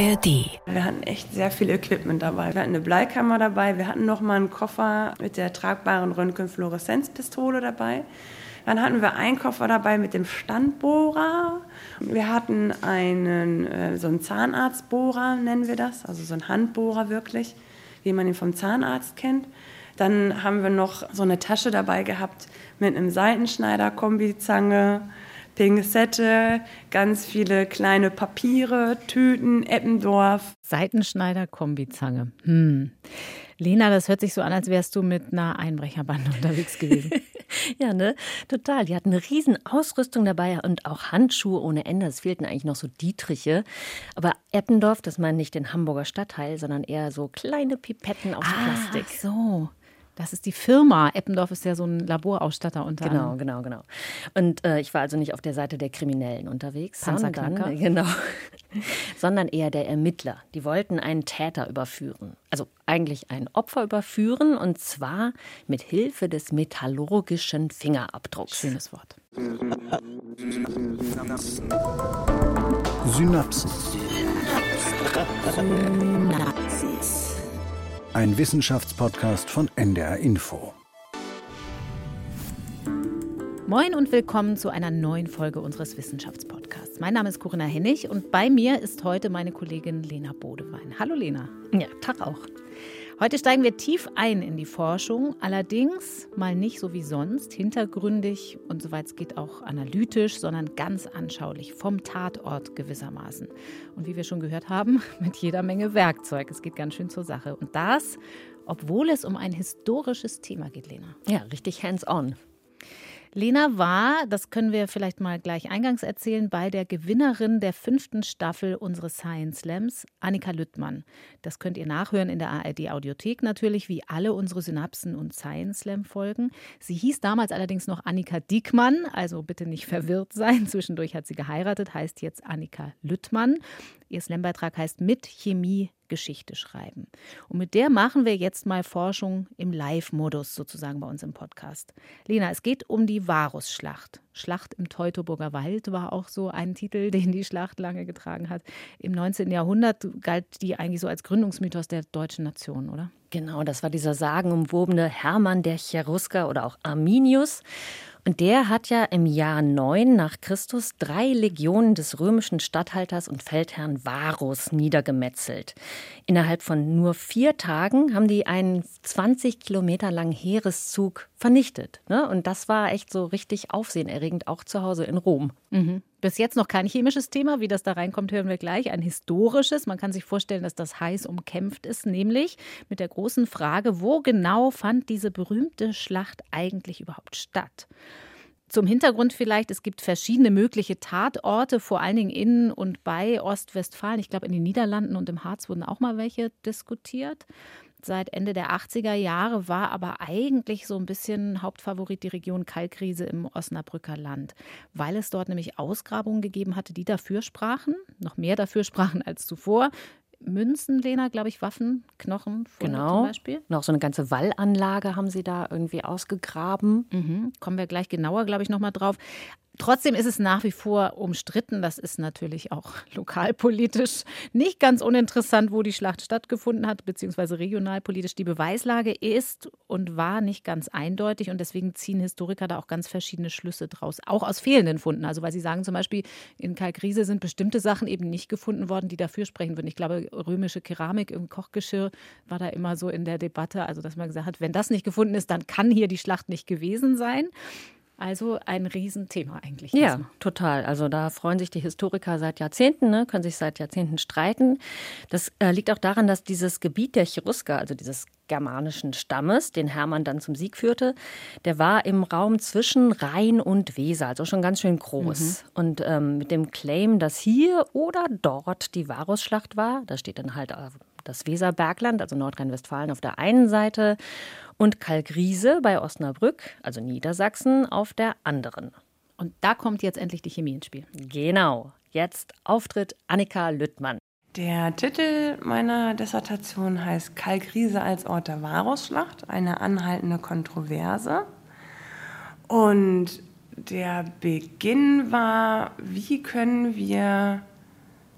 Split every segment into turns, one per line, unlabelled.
ARD.
Wir hatten echt sehr viel Equipment dabei. Wir hatten eine Bleikammer dabei, wir hatten noch mal einen Koffer mit der tragbaren Röntgenfluoreszenzpistole dabei. Dann hatten wir einen Koffer dabei mit dem Standbohrer. Wir hatten einen, äh, so einen Zahnarztbohrer, nennen wir das, also so einen Handbohrer wirklich, wie man ihn vom Zahnarzt kennt. Dann haben wir noch so eine Tasche dabei gehabt mit einem Seitenschneider, Kombizange, Pinzette, ganz viele kleine Papiere, Tüten, Eppendorf.
Seitenschneider, Kombizange. Hm. Lena, das hört sich so an, als wärst du mit einer Einbrecherbande unterwegs gewesen.
ja, ne? Total. Die hatten eine riesen Ausrüstung dabei und auch Handschuhe ohne Ende. Es fehlten eigentlich noch so Dietriche. Aber Eppendorf, das meint nicht den Hamburger Stadtteil, sondern eher so kleine Pipetten aus
ah,
Plastik.
Ach so. Das ist die Firma. Eppendorf ist ja so ein Laborausstatter unter
Genau,
anderem.
genau, genau. Und äh, ich war also nicht auf der Seite der Kriminellen unterwegs, sondern, genau, sondern eher der Ermittler. Die wollten einen Täter überführen. Also eigentlich ein Opfer überführen und zwar mit Hilfe des metallurgischen Fingerabdrucks.
Schönes Wort.
Synapsen. Ein Wissenschaftspodcast von NDR Info.
Moin und willkommen zu einer neuen Folge unseres Wissenschaftspodcasts. Mein Name ist Corinna Hennig und bei mir ist heute meine Kollegin Lena Bodewein. Hallo Lena.
Ja, Tag auch.
Heute steigen wir tief ein in die Forschung, allerdings mal nicht so wie sonst, hintergründig und soweit es geht auch analytisch, sondern ganz anschaulich, vom Tatort gewissermaßen. Und wie wir schon gehört haben, mit jeder Menge Werkzeug. Es geht ganz schön zur Sache. Und das, obwohl es um ein historisches Thema geht, Lena.
Ja, richtig hands-on.
Lena war, das können wir vielleicht mal gleich eingangs erzählen, bei der Gewinnerin der fünften Staffel unseres Science Slams, Annika Lüttmann. Das könnt ihr nachhören in der ARD Audiothek natürlich, wie alle unsere Synapsen- und Science Slam-Folgen. Sie hieß damals allerdings noch Annika Diekmann, also bitte nicht verwirrt sein. Zwischendurch hat sie geheiratet, heißt jetzt Annika Lüttmann. Ihr Slam-Beitrag heißt Mit Chemie Geschichte schreiben. Und mit der machen wir jetzt mal Forschung im Live-Modus sozusagen bei uns im Podcast. Lena, es geht um die Varusschlacht. Schlacht im Teutoburger Wald war auch so ein Titel, den die Schlacht lange getragen hat. Im 19. Jahrhundert galt die eigentlich so als Gründungsmythos der deutschen Nation, oder?
Genau, das war dieser sagenumwobene Hermann der Cherusker oder auch Arminius. Und der hat ja im Jahr 9 nach Christus drei Legionen des römischen Statthalters und Feldherrn Varus niedergemetzelt. Innerhalb von nur vier Tagen haben die einen 20 Kilometer langen Heereszug vernichtet. Ne? Und das war echt so richtig aufsehenerregend, auch zu Hause in Rom.
Mhm. Bis jetzt noch kein chemisches Thema. Wie das da reinkommt, hören wir gleich. Ein historisches. Man kann sich vorstellen, dass das heiß umkämpft ist, nämlich mit der großen Frage, wo genau fand diese berühmte Schlacht eigentlich überhaupt statt? Zum Hintergrund vielleicht, es gibt verschiedene mögliche Tatorte, vor allen Dingen in und bei Ostwestfalen. Ich glaube, in den Niederlanden und im Harz wurden auch mal welche diskutiert. Seit Ende der 80er Jahre war aber eigentlich so ein bisschen Hauptfavorit die Region Kalkriese im Osnabrücker Land, weil es dort nämlich Ausgrabungen gegeben hatte, die dafür sprachen, noch mehr dafür sprachen als zuvor. Münzen, Lena, glaube ich, Waffen, Knochen, Funde
Genau.
zum Beispiel.
Noch so eine ganze Wallanlage haben sie da irgendwie ausgegraben.
Mhm. Kommen wir gleich genauer, glaube ich, nochmal drauf. Trotzdem ist es nach wie vor umstritten. Das ist natürlich auch lokalpolitisch nicht ganz uninteressant, wo die Schlacht stattgefunden hat, beziehungsweise regionalpolitisch. Die Beweislage ist und war nicht ganz eindeutig und deswegen ziehen Historiker da auch ganz verschiedene Schlüsse draus, auch aus fehlenden Funden. Also, weil sie sagen zum Beispiel, in Kalkriese sind bestimmte Sachen eben nicht gefunden worden, die dafür sprechen würden. Ich glaube, römische Keramik im Kochgeschirr war da immer so in der Debatte, also dass man gesagt hat, wenn das nicht gefunden ist, dann kann hier die Schlacht nicht gewesen sein. Also ein Riesenthema eigentlich.
Ja,
erstmal.
total. Also da freuen sich die Historiker seit Jahrzehnten, ne, können sich seit Jahrzehnten streiten. Das äh, liegt auch daran, dass dieses Gebiet der Cherusker, also dieses germanischen Stammes, den Hermann dann zum Sieg führte, der war im Raum zwischen Rhein und Weser, also schon ganz schön groß. Und ähm, mit dem Claim, dass hier oder dort die Varusschlacht war, da steht dann halt äh, das Weserbergland, also Nordrhein-Westfalen auf der einen Seite und Kalkriese bei Osnabrück, also Niedersachsen, auf der anderen.
Und da kommt jetzt endlich die Chemie ins Spiel.
Genau. Jetzt Auftritt Annika Lüttmann.
Der Titel meiner Dissertation heißt Kalkriese als Ort der Varusschlacht, eine anhaltende Kontroverse. Und der Beginn war, wie können wir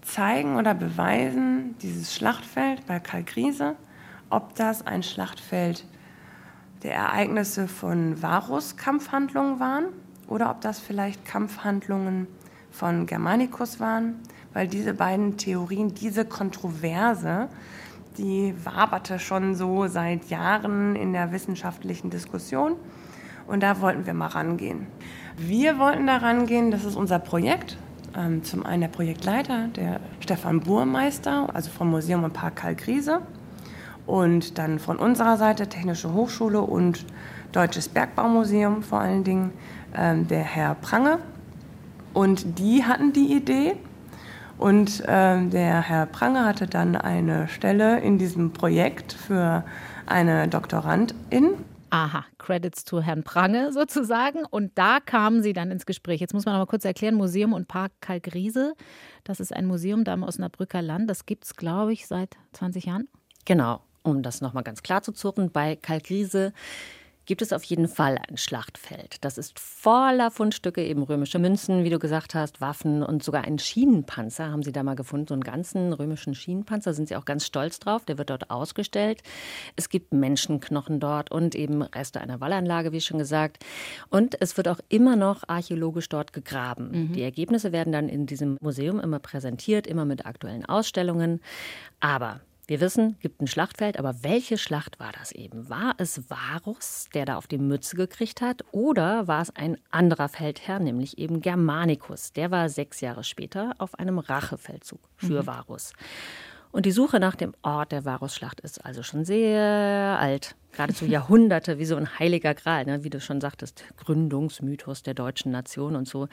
zeigen oder beweisen, dieses Schlachtfeld bei Kalkriese, ob das ein Schlachtfeld der Ereignisse von Varus-Kampfhandlungen waren oder ob das vielleicht Kampfhandlungen von Germanicus waren, weil diese beiden Theorien, diese Kontroverse, die waberte schon so seit Jahren in der wissenschaftlichen Diskussion und da wollten wir mal rangehen. Wir wollten da rangehen, das ist unser Projekt. Ähm, zum einen der Projektleiter, der Stefan Burmeister, also vom Museum und Park Karl Griese. Und dann von unserer Seite Technische Hochschule und Deutsches Bergbaumuseum vor allen Dingen, ähm, der Herr Prange. Und die hatten die Idee. Und äh, der Herr Prange hatte dann eine Stelle in diesem Projekt für eine Doktorandin.
Aha, Credits zu Herrn Prange sozusagen. Und da kamen Sie dann ins Gespräch. Jetzt muss man noch mal kurz erklären: Museum und Park Kalkriese. Das ist ein Museum da im Osnabrücker Land. Das gibt es, glaube ich, seit 20 Jahren.
Genau. Um das nochmal ganz klar zu zurren, bei Kalkriese gibt es auf jeden Fall ein Schlachtfeld. Das ist voller Fundstücke, eben römische Münzen, wie du gesagt hast, Waffen und sogar einen Schienenpanzer haben sie da mal gefunden. So einen ganzen römischen Schienenpanzer sind sie auch ganz stolz drauf. Der wird dort ausgestellt. Es gibt Menschenknochen dort und eben Reste einer Wallanlage, wie schon gesagt. Und es wird auch immer noch archäologisch dort gegraben. Mhm. Die Ergebnisse werden dann in diesem Museum immer präsentiert, immer mit aktuellen Ausstellungen. Aber wir wissen, gibt ein Schlachtfeld, aber welche Schlacht war das eben? War es Varus, der da auf die Mütze gekriegt hat, oder war es ein anderer Feldherr, nämlich eben Germanicus? Der war sechs Jahre später auf einem Rachefeldzug für mhm. Varus. Und die Suche nach dem Ort der Varusschlacht ist also schon sehr alt, geradezu Jahrhunderte, wie so ein heiliger Gral, ne? wie du schon sagtest, Gründungsmythos der deutschen Nation und so.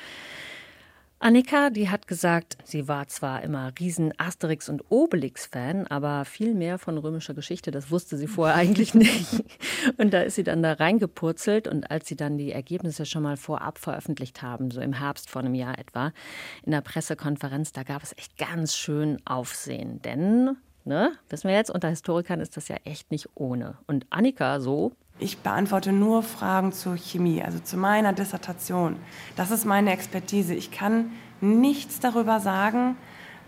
Annika, die hat gesagt, sie war zwar immer riesen Asterix und Obelix-Fan, aber viel mehr von römischer Geschichte, das wusste sie vorher eigentlich nicht. Und da ist sie dann da reingepurzelt und als sie dann die Ergebnisse schon mal vorab veröffentlicht haben, so im Herbst vor einem Jahr etwa, in der Pressekonferenz, da gab es echt ganz schön Aufsehen. Denn, ne, wissen wir jetzt, unter Historikern ist das ja echt nicht ohne. Und Annika so,
ich beantworte nur Fragen zur Chemie, also zu meiner Dissertation. Das ist meine Expertise. Ich kann nichts darüber sagen.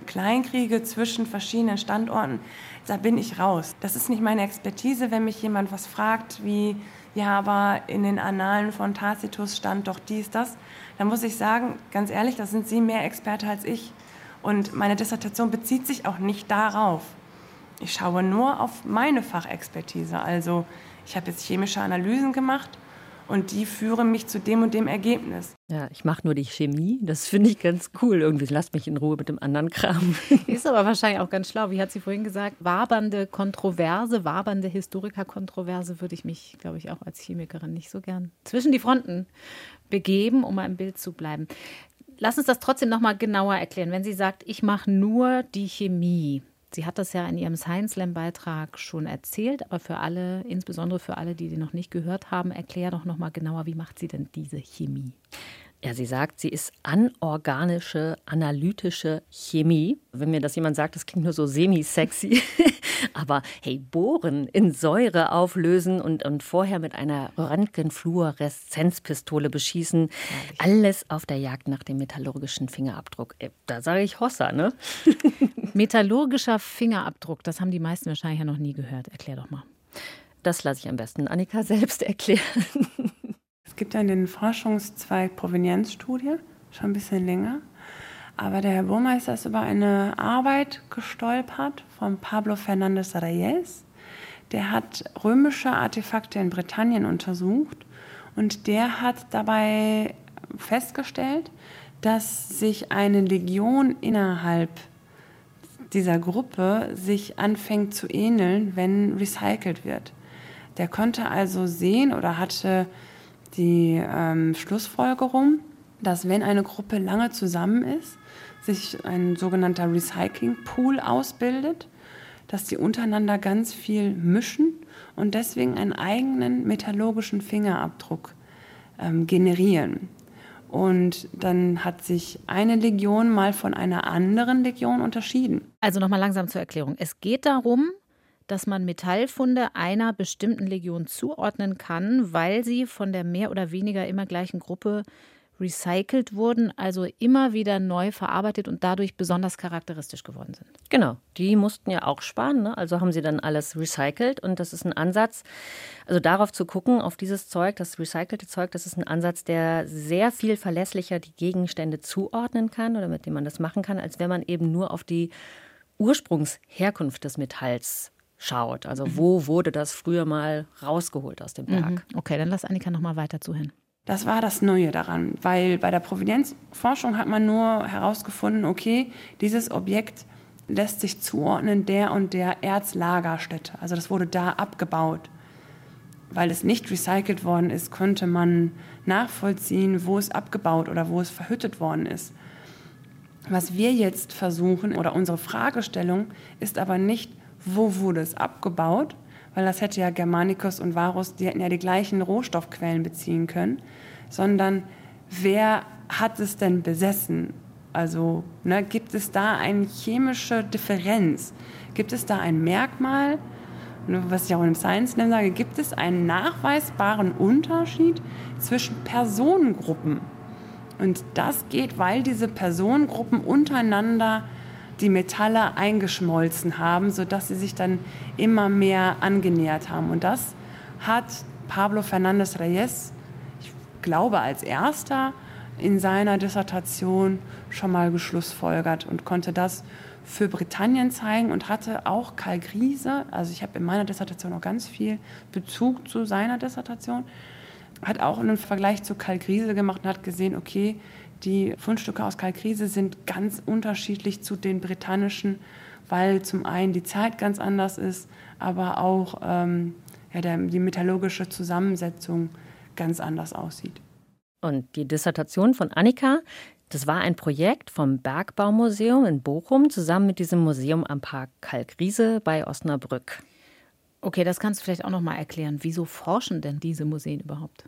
Kleinkriege zwischen verschiedenen Standorten, da bin ich raus. Das ist nicht meine Expertise. Wenn mich jemand was fragt, wie, ja, aber in den Annalen von Tacitus stand doch dies, das, dann muss ich sagen, ganz ehrlich, da sind Sie mehr Experte als ich. Und meine Dissertation bezieht sich auch nicht darauf. Ich schaue nur auf meine Fachexpertise, also ich habe jetzt chemische Analysen gemacht und die führen mich zu dem und dem Ergebnis.
Ja, ich mache nur die Chemie. Das finde ich ganz cool. Irgendwie lasst mich in Ruhe mit dem anderen Kram.
Ist aber wahrscheinlich auch ganz schlau. Wie hat sie vorhin gesagt? Wabernde Kontroverse, wabernde Historikerkontroverse würde ich mich, glaube ich, auch als Chemikerin nicht so gern zwischen die Fronten begeben, um mal im Bild zu bleiben. Lass uns das trotzdem noch mal genauer erklären. Wenn sie sagt, ich mache nur die Chemie, Sie hat das ja in ihrem Science Slam Beitrag schon erzählt, aber für alle, insbesondere für alle, die die noch nicht gehört haben, erklär doch noch mal genauer, wie macht sie denn diese Chemie?
Ja, sie sagt, sie ist anorganische, analytische Chemie. Wenn mir das jemand sagt, das klingt nur so semi-sexy. Aber hey, bohren, in Säure auflösen und, und vorher mit einer Röntgenfluoreszenzpistole beschießen. Herrlich. Alles auf der Jagd nach dem metallurgischen Fingerabdruck. Äh, da sage ich Hossa, ne?
Metallurgischer Fingerabdruck, das haben die meisten wahrscheinlich ja noch nie gehört. Erklär doch mal.
Das lasse ich am besten Annika selbst erklären
gibt ja den Forschungszweig Provenienzstudie, schon ein bisschen länger. Aber der Herr Burmeister ist über eine Arbeit gestolpert von Pablo Fernández Reyes. Der hat römische Artefakte in Britannien untersucht und der hat dabei festgestellt, dass sich eine Legion innerhalb dieser Gruppe sich anfängt zu ähneln, wenn recycelt wird. Der konnte also sehen oder hatte die ähm, Schlussfolgerung, dass wenn eine Gruppe lange zusammen ist, sich ein sogenannter Recycling Pool ausbildet, dass die untereinander ganz viel mischen und deswegen einen eigenen metallurgischen Fingerabdruck ähm, generieren. Und dann hat sich eine Legion mal von einer anderen Legion unterschieden.
Also nochmal langsam zur Erklärung. Es geht darum, dass man Metallfunde einer bestimmten Legion zuordnen kann, weil sie von der mehr oder weniger immer gleichen Gruppe recycelt wurden, also immer wieder neu verarbeitet und dadurch besonders charakteristisch geworden sind.
Genau, die mussten ja auch sparen, ne? also haben sie dann alles recycelt und das ist ein Ansatz, also darauf zu gucken, auf dieses Zeug, das recycelte Zeug, das ist ein Ansatz, der sehr viel verlässlicher die Gegenstände zuordnen kann oder mit dem man das machen kann, als wenn man eben nur auf die Ursprungsherkunft des Metalls schaut. Also mhm. wo wurde das früher mal rausgeholt aus dem Berg? Mhm.
Okay, dann lass Annika noch mal weiter zuhören.
Das war das Neue daran, weil bei der Provenienzforschung hat man nur herausgefunden, okay, dieses Objekt lässt sich zuordnen der und der Erzlagerstätte. Also das wurde da abgebaut. Weil es nicht recycelt worden ist, konnte man nachvollziehen, wo es abgebaut oder wo es verhüttet worden ist. Was wir jetzt versuchen oder unsere Fragestellung ist aber nicht, wo wurde es abgebaut, weil das hätte ja Germanicus und Varus, die hätten ja die gleichen Rohstoffquellen beziehen können, sondern wer hat es denn besessen? Also ne, gibt es da eine chemische Differenz? Gibt es da ein Merkmal, ne, was ich auch im Science Slam sage, gibt es einen nachweisbaren Unterschied zwischen Personengruppen? Und das geht, weil diese Personengruppen untereinander die Metalle eingeschmolzen haben, sodass sie sich dann immer mehr angenähert haben. Und das hat Pablo Fernández Reyes, ich glaube als erster, in seiner Dissertation schon mal geschlussfolgert und konnte das für Britannien zeigen und hatte auch Karl Griese, also ich habe in meiner Dissertation auch ganz viel Bezug zu seiner Dissertation, hat auch einen Vergleich zu Karl Griese gemacht und hat gesehen, okay, die Fundstücke aus Kalkrise sind ganz unterschiedlich zu den britannischen, weil zum einen die Zeit ganz anders ist, aber auch ähm, ja, der, die metallurgische Zusammensetzung ganz anders aussieht.
Und die Dissertation von Annika, das war ein Projekt vom Bergbaumuseum in Bochum zusammen mit diesem Museum am Park Kalkriese bei Osnabrück.
Okay, das kannst du vielleicht auch noch mal erklären. Wieso forschen denn diese Museen überhaupt?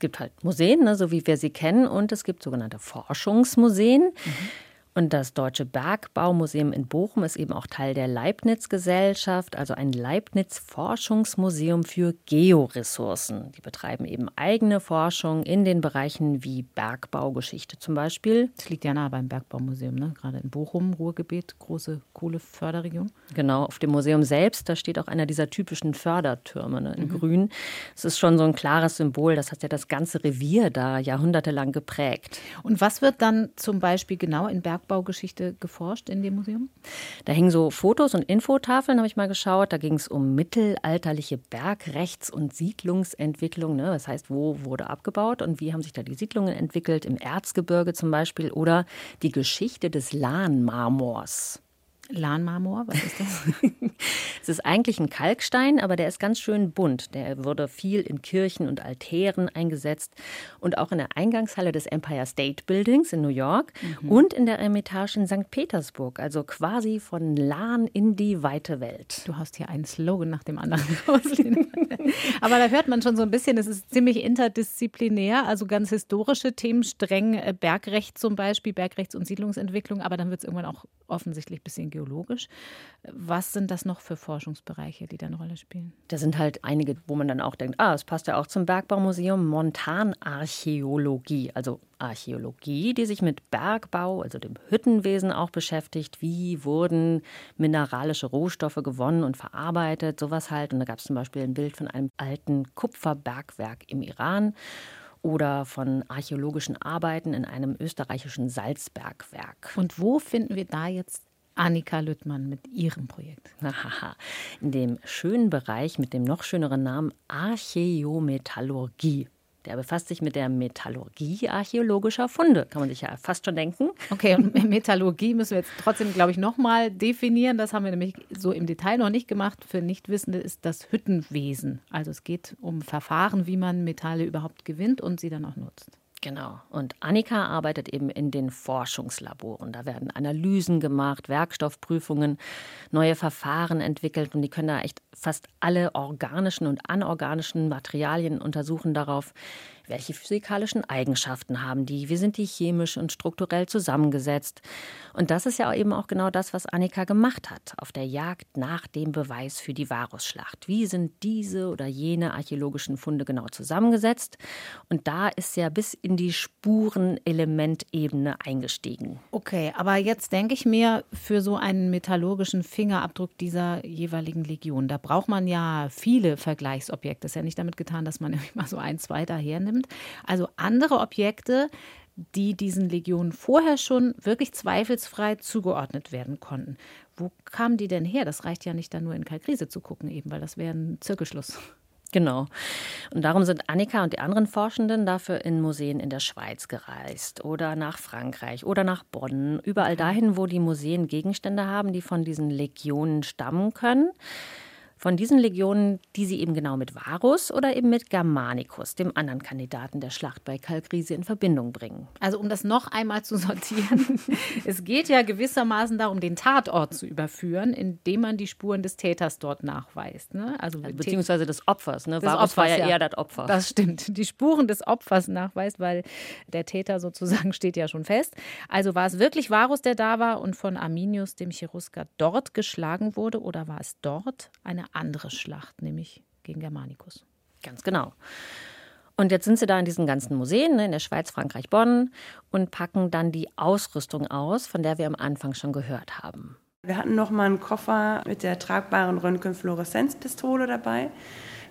Gibt halt Museen, ne, so wie wir sie kennen, und es gibt sogenannte Forschungsmuseen. Mhm. Und das Deutsche Bergbaumuseum in Bochum ist eben auch Teil der Leibniz-Gesellschaft, also ein Leibniz-Forschungsmuseum für Georessourcen. Die betreiben eben eigene Forschung in den Bereichen wie Bergbaugeschichte zum Beispiel.
Das liegt ja nah beim Bergbaumuseum, ne? gerade in Bochum, Ruhrgebiet, große Kohleförderregion.
Genau, auf dem Museum selbst, da steht auch einer dieser typischen Fördertürme ne, in mhm. Grün. Es ist schon so ein klares Symbol, das hat ja das ganze Revier da jahrhundertelang geprägt.
Und was wird dann zum Beispiel genau in Bergbau Bergbaugeschichte geforscht in dem Museum?
Da hingen so Fotos und Infotafeln, habe ich mal geschaut. Da ging es um mittelalterliche Bergrechts- und Siedlungsentwicklung. Ne? Das heißt, wo wurde abgebaut und wie haben sich da die Siedlungen entwickelt, im Erzgebirge zum Beispiel. Oder die Geschichte des Lahnmarmors.
Lahnmarmor, was ist das?
es ist eigentlich ein Kalkstein, aber der ist ganz schön bunt. Der wurde viel in Kirchen und Altären eingesetzt und auch in der Eingangshalle des Empire State Buildings in New York mhm. und in der Eremitage in St. Petersburg, also quasi von Lahn in die weite Welt.
Du hast hier einen Slogan nach dem anderen. aber da hört man schon so ein bisschen, es ist ziemlich interdisziplinär, also ganz historische Themen, streng äh, Bergrecht zum Beispiel, Bergrechts- und Siedlungsentwicklung, aber dann wird es irgendwann auch offensichtlich ein bisschen geologisch. Was sind das noch für Forschungsbereiche, die da eine Rolle spielen?
Da sind halt einige, wo man dann auch denkt, ah, es passt ja auch zum Bergbaumuseum, Montanarchäologie, also Archäologie, die sich mit Bergbau, also dem Hüttenwesen auch beschäftigt. Wie wurden mineralische Rohstoffe gewonnen und verarbeitet, sowas halt. Und da gab es zum Beispiel ein Bild von einem alten Kupferbergwerk im Iran oder von archäologischen Arbeiten in einem österreichischen Salzbergwerk.
Und wo finden wir da jetzt Annika Lüttmann mit ihrem Projekt?
In dem schönen Bereich mit dem noch schöneren Namen Archäometallurgie. Der befasst sich mit der Metallurgie archäologischer Funde, kann man sich ja fast schon denken.
Okay, und Metallurgie müssen wir jetzt trotzdem, glaube ich, nochmal definieren. Das haben wir nämlich so im Detail noch nicht gemacht. Für Nichtwissende ist das Hüttenwesen. Also es geht um Verfahren, wie man Metalle überhaupt gewinnt und sie dann auch nutzt.
Genau. Und Annika arbeitet eben in den Forschungslaboren. Da werden Analysen gemacht, Werkstoffprüfungen, neue Verfahren entwickelt und die können da echt fast alle organischen und anorganischen Materialien untersuchen darauf, Welche physikalischen Eigenschaften haben die? Wie sind die chemisch und strukturell zusammengesetzt? Und das ist ja eben auch genau das, was Annika gemacht hat auf der Jagd nach dem Beweis für die Varusschlacht. Wie sind diese oder jene archäologischen Funde genau zusammengesetzt? Und da ist ja bis in die Spurenelementebene eingestiegen.
Okay, aber jetzt denke ich mir, für so einen metallurgischen Fingerabdruck dieser jeweiligen Legion, da braucht man ja viele Vergleichsobjekte. Es ist ja nicht damit getan, dass man immer so ein, zwei da hernimmt. Also andere Objekte, die diesen Legionen vorher schon wirklich zweifelsfrei zugeordnet werden konnten. Wo kamen die denn her? Das reicht ja nicht dann nur in Kalkrise zu gucken, eben, weil das wäre ein Zirkelschluss.
Genau. Und darum sind Annika und die anderen Forschenden dafür in Museen in der Schweiz gereist oder nach Frankreich oder nach Bonn. Überall dahin, wo die Museen Gegenstände haben, die von diesen Legionen stammen können von diesen Legionen, die sie eben genau mit Varus oder eben mit Germanicus, dem anderen Kandidaten der Schlacht bei Kalkriese, in Verbindung bringen.
Also um das noch einmal zu sortieren, es geht ja gewissermaßen darum, den Tatort zu überführen, indem man die Spuren des Täters dort nachweist. Ne?
Also, also beziehungsweise des Opfers. Ne? Des Varus Opfers, war ja, ja eher das Opfer.
Das stimmt. Die Spuren des Opfers nachweist, weil der Täter sozusagen steht ja schon fest. Also war es wirklich Varus, der da war und von Arminius, dem Cherusker, dort geschlagen wurde oder war es dort eine andere Schlacht, nämlich gegen Germanicus.
Ganz genau. Und jetzt sind sie da in diesen ganzen Museen, ne, in der Schweiz, Frankreich, Bonn, und packen dann die Ausrüstung aus, von der wir am Anfang schon gehört haben.
Wir hatten noch mal einen Koffer mit der tragbaren Röntgenfluoreszenzpistole dabei.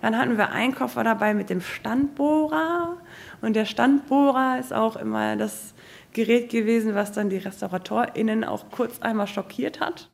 Dann hatten wir einen Koffer dabei mit dem Standbohrer. Und der Standbohrer ist auch immer das Gerät gewesen, was dann die RestauratorInnen auch kurz einmal schockiert hat.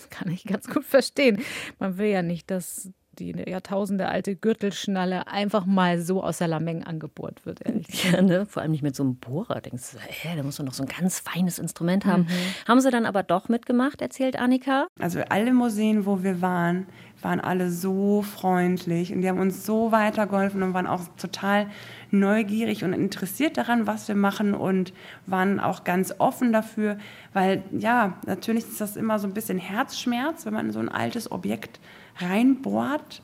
Das kann ich ganz gut verstehen. Man will ja nicht, dass die Jahrtausende alte Gürtelschnalle einfach mal so aus der Lameng angebohrt wird.
Ja, ne? Vor allem nicht mit so einem Bohrer. Denkst du, hä, da muss man noch so ein ganz feines Instrument haben. Mhm. Haben sie dann aber doch mitgemacht, erzählt Annika?
Also alle Museen, wo wir waren, waren alle so freundlich und die haben uns so weitergeholfen und waren auch total neugierig und interessiert daran, was wir machen und waren auch ganz offen dafür, weil ja, natürlich ist das immer so ein bisschen Herzschmerz, wenn man so ein altes Objekt reinbohrt,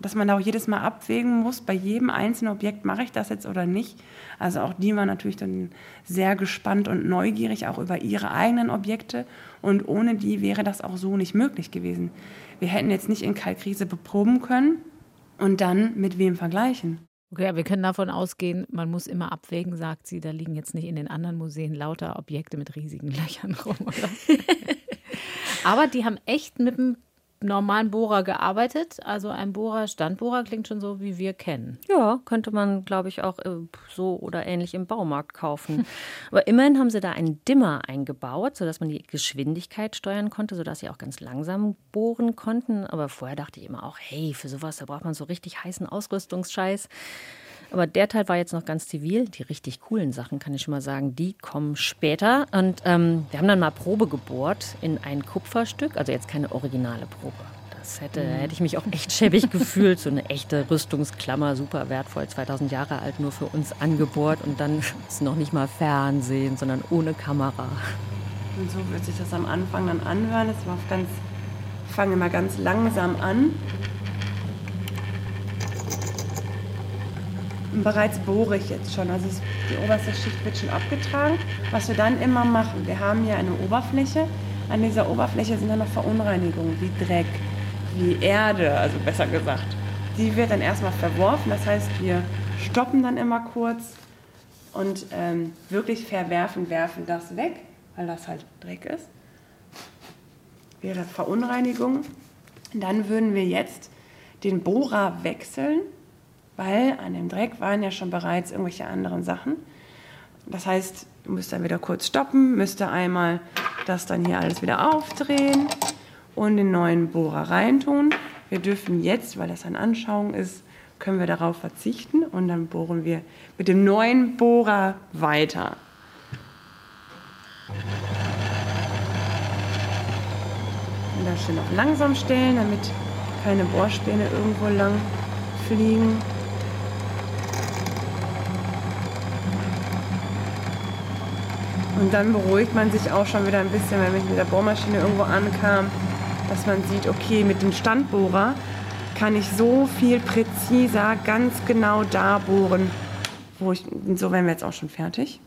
dass man da auch jedes Mal abwägen muss, bei jedem einzelnen Objekt mache ich das jetzt oder nicht. Also auch die waren natürlich dann sehr gespannt und neugierig auch über ihre eigenen Objekte und ohne die wäre das auch so nicht möglich gewesen. Wir hätten jetzt nicht in Kalkrise beproben können und dann mit wem vergleichen.
Okay, wir können davon ausgehen, man muss immer abwägen, sagt sie, da liegen jetzt nicht in den anderen Museen lauter Objekte mit riesigen Löchern rum, oder? Aber die haben echt mit dem normalen Bohrer gearbeitet. Also ein Bohrer, Standbohrer klingt schon so, wie wir kennen.
Ja, könnte man, glaube ich, auch äh, so oder ähnlich im Baumarkt kaufen. Aber immerhin haben sie da einen Dimmer eingebaut, sodass man die Geschwindigkeit steuern konnte, sodass sie auch ganz langsam bohren konnten. Aber vorher dachte ich immer auch, hey, für sowas, da braucht man so richtig heißen Ausrüstungsscheiß. Aber der Teil war jetzt noch ganz zivil. Die richtig coolen Sachen, kann ich schon mal sagen, die kommen später. Und ähm, wir haben dann mal Probe gebohrt in ein Kupferstück, also jetzt keine originale Probe. Das hätte, mhm. hätte ich mich auch echt schäbig gefühlt. So eine echte Rüstungsklammer, super wertvoll, 2000 Jahre alt, nur für uns angebohrt. Und dann ist noch nicht mal Fernsehen, sondern ohne Kamera.
Und so wird sich das am Anfang dann anhören. Es war ganz, fange immer ganz langsam an. Bereits bohre ich jetzt schon. Also die oberste Schicht wird schon abgetragen. Was wir dann immer machen, wir haben hier eine Oberfläche. An dieser Oberfläche sind dann noch Verunreinigungen wie Dreck, wie Erde, also besser gesagt. Die wird dann erstmal verworfen. Das heißt, wir stoppen dann immer kurz und ähm, wirklich verwerfen, werfen das weg, weil das halt Dreck ist. Wäre Verunreinigung. Dann würden wir jetzt den Bohrer wechseln weil an dem Dreck waren ja schon bereits irgendwelche anderen Sachen. Das heißt, du müsst dann wieder kurz stoppen, müsst einmal das dann hier alles wieder aufdrehen und den neuen Bohrer reintun. Wir dürfen jetzt, weil das eine Anschauung ist, können wir darauf verzichten und dann bohren wir mit dem neuen Bohrer weiter. Und das schön auf langsam stellen, damit keine Bohrspäne irgendwo lang fliegen. Und dann beruhigt man sich auch schon wieder ein bisschen, wenn man mit der Bohrmaschine irgendwo ankam, dass man sieht, okay, mit dem Standbohrer kann ich so viel präziser ganz genau da bohren, wo ich, so wären wir jetzt auch schon fertig.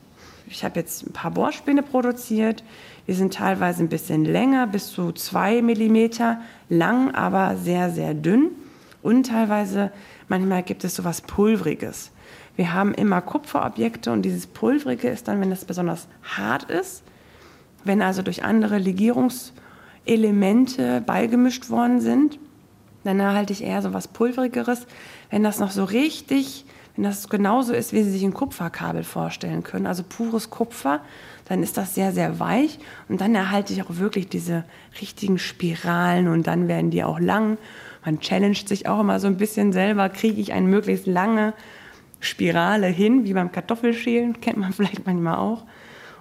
Ich habe jetzt ein paar Bohrspäne produziert. Die sind teilweise ein bisschen länger, bis zu zwei Millimeter lang, aber sehr, sehr dünn. Und teilweise, manchmal gibt es so was Pulveriges. Wir haben immer Kupferobjekte und dieses Pulverige ist dann, wenn das besonders hart ist, wenn also durch andere Legierungselemente beigemischt worden sind, dann erhalte ich eher so was Pulverigeres. Wenn das noch so richtig, wenn das genauso ist, wie Sie sich ein Kupferkabel vorstellen können, also pures Kupfer, dann ist das sehr, sehr weich und dann erhalte ich auch wirklich diese richtigen Spiralen und dann werden die auch lang. Man challenged sich auch immer so ein bisschen selber, kriege ich eine möglichst lange Spirale hin, wie beim Kartoffelschälen, kennt man vielleicht manchmal auch.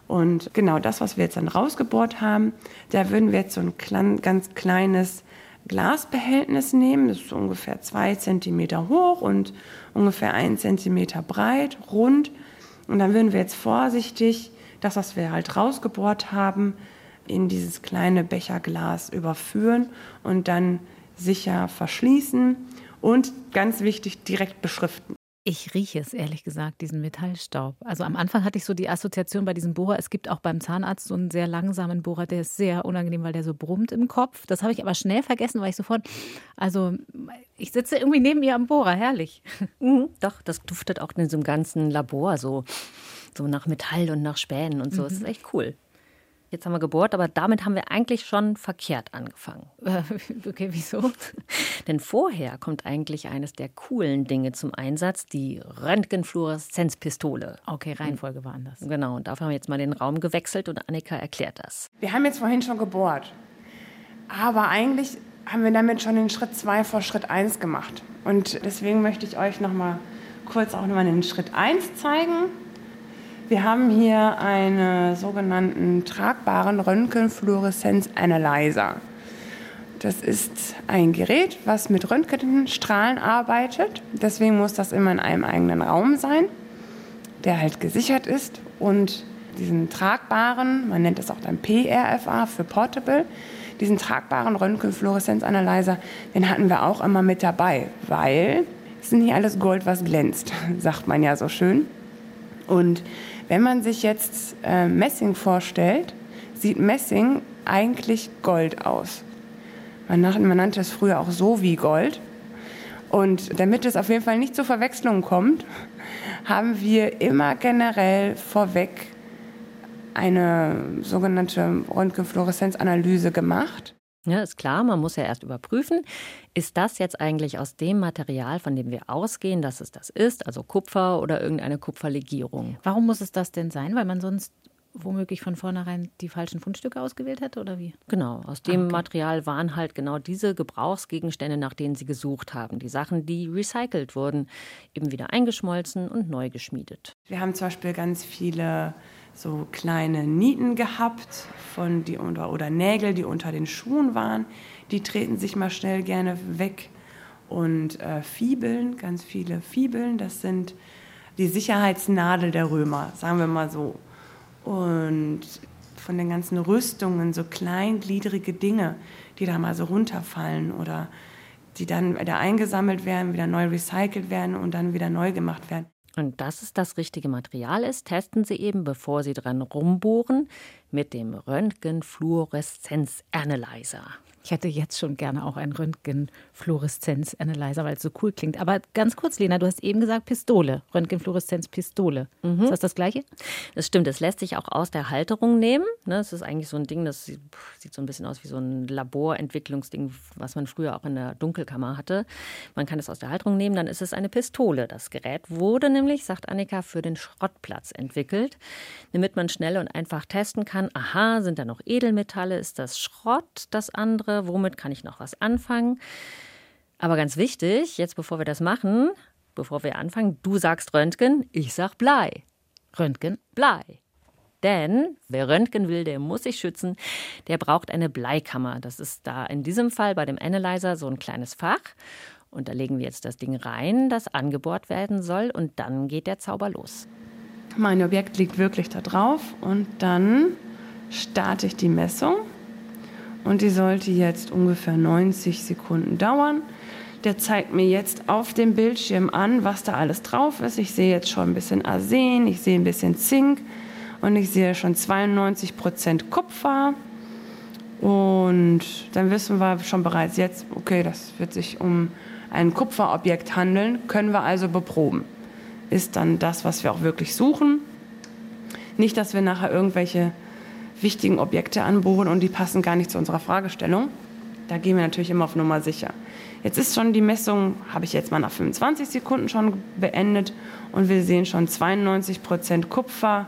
Und genau das, was wir jetzt dann rausgebohrt haben, da würden wir jetzt so ein klein, ganz kleines Glasbehältnis nehmen. Das ist ungefähr zwei Zentimeter hoch und ungefähr ein Zentimeter breit, rund. Und dann würden wir jetzt vorsichtig das, was wir halt rausgebohrt haben, in dieses kleine Becherglas überführen und dann sicher verschließen und ganz wichtig direkt beschriften.
Ich rieche es, ehrlich gesagt, diesen Metallstaub. Also am Anfang hatte ich so die Assoziation bei diesem Bohrer. Es gibt auch beim Zahnarzt so einen sehr langsamen Bohrer, der ist sehr unangenehm, weil der so brummt im Kopf. Das habe ich aber schnell vergessen, weil ich sofort, also ich sitze irgendwie neben ihr am Bohrer, herrlich.
Mhm, doch, das duftet auch in so einem ganzen Labor so, so nach Metall und nach Spänen und so. Mhm. Das ist echt cool. Jetzt haben wir gebohrt, aber damit haben wir eigentlich schon verkehrt angefangen.
okay, wieso?
Denn vorher kommt eigentlich eines der coolen Dinge zum Einsatz, die Röntgenfluoreszenzpistole.
Okay, Reihenfolge war anders.
Genau, und dafür haben wir jetzt mal den Raum gewechselt und Annika erklärt das.
Wir haben jetzt vorhin schon gebohrt, aber eigentlich haben wir damit schon den Schritt 2 vor Schritt 1 gemacht. Und deswegen möchte ich euch noch mal kurz auch noch mal den Schritt 1 zeigen. Wir haben hier einen sogenannten tragbaren Röntgenfluoreszenz-Analyzer. Das ist ein Gerät, was mit Röntgenstrahlen arbeitet. Deswegen muss das immer in einem eigenen Raum sein, der halt gesichert ist. Und diesen tragbaren, man nennt es auch dann PRFA für Portable, diesen tragbaren Röntgenfluoreszenzanalyzer, den hatten wir auch immer mit dabei, weil es ist nicht alles Gold, was glänzt, sagt man ja so schön. Und wenn man sich jetzt äh, Messing vorstellt, sieht Messing eigentlich Gold aus. Man, man nannte es früher auch so wie Gold. Und damit es auf jeden Fall nicht zur Verwechslung kommt, haben wir immer generell vorweg eine sogenannte Röntgenfluoreszenzanalyse gemacht.
Ja, ist klar, man muss ja erst überprüfen, ist das jetzt eigentlich aus dem Material, von dem wir ausgehen, dass es das ist, also Kupfer oder irgendeine Kupferlegierung.
Warum muss es das denn sein? Weil man sonst womöglich von vornherein die falschen Fundstücke ausgewählt hätte oder wie?
Genau, aus dem ah, okay. Material waren halt genau diese Gebrauchsgegenstände, nach denen sie gesucht haben. Die Sachen, die recycelt wurden, eben wieder eingeschmolzen und neu geschmiedet.
Wir haben zum Beispiel ganz viele so kleine Nieten gehabt von die, oder, oder Nägel, die unter den Schuhen waren. Die treten sich mal schnell gerne weg. Und äh, Fibeln, ganz viele Fibeln, das sind die Sicherheitsnadel der Römer, sagen wir mal so. Und von den ganzen Rüstungen so kleingliedrige Dinge, die da mal so runterfallen oder die dann wieder eingesammelt werden, wieder neu recycelt werden und dann wieder neu gemacht werden.
Und dass es das richtige Material ist, testen Sie eben, bevor Sie dran rumbohren, mit dem Röntgenfluoreszenz-Analyzer.
Ich hätte jetzt schon gerne auch einen Röntgenfluoreszenz-Analyzer, weil es so cool klingt. Aber ganz kurz, Lena, du hast eben gesagt Pistole, Röntgenfluoreszenz-Pistole. Mhm. Ist das das Gleiche?
Das stimmt. Das lässt sich auch aus der Halterung nehmen. Das ne, ist eigentlich so ein Ding, das sieht so ein bisschen aus wie so ein Laborentwicklungsding, was man früher auch in der Dunkelkammer hatte. Man kann es aus der Halterung nehmen, dann ist es eine Pistole. Das Gerät wurde nämlich, sagt Annika, für den Schrottplatz entwickelt, damit man schnell und einfach testen kann, aha, sind da noch Edelmetalle, ist das Schrott, das andere? womit kann ich noch was anfangen. Aber ganz wichtig, jetzt bevor wir das machen, bevor wir anfangen, du sagst Röntgen, ich sag Blei.
Röntgen?
Blei. Denn wer Röntgen will, der muss sich schützen. Der braucht eine Bleikammer. Das ist da in diesem Fall bei dem Analyzer so ein kleines Fach. Und da legen wir jetzt das Ding rein, das angebohrt werden soll. Und dann geht der Zauber los.
Mein Objekt liegt wirklich da drauf. Und dann starte ich die Messung und die sollte jetzt ungefähr 90 Sekunden dauern. Der zeigt mir jetzt auf dem Bildschirm an, was da alles drauf ist. Ich sehe jetzt schon ein bisschen Arsen, ich sehe ein bisschen Zink und ich sehe schon 92 Prozent Kupfer. Und dann wissen wir schon bereits jetzt, okay, das wird sich um ein Kupferobjekt handeln, können wir also beproben. Ist dann das, was wir auch wirklich suchen. Nicht, dass wir nachher irgendwelche wichtigen Objekte anbohren und die passen gar nicht zu unserer Fragestellung. Da gehen wir natürlich immer auf Nummer sicher. Jetzt ist schon die Messung, habe ich jetzt mal nach 25 Sekunden schon beendet und wir sehen schon 92 Prozent Kupfer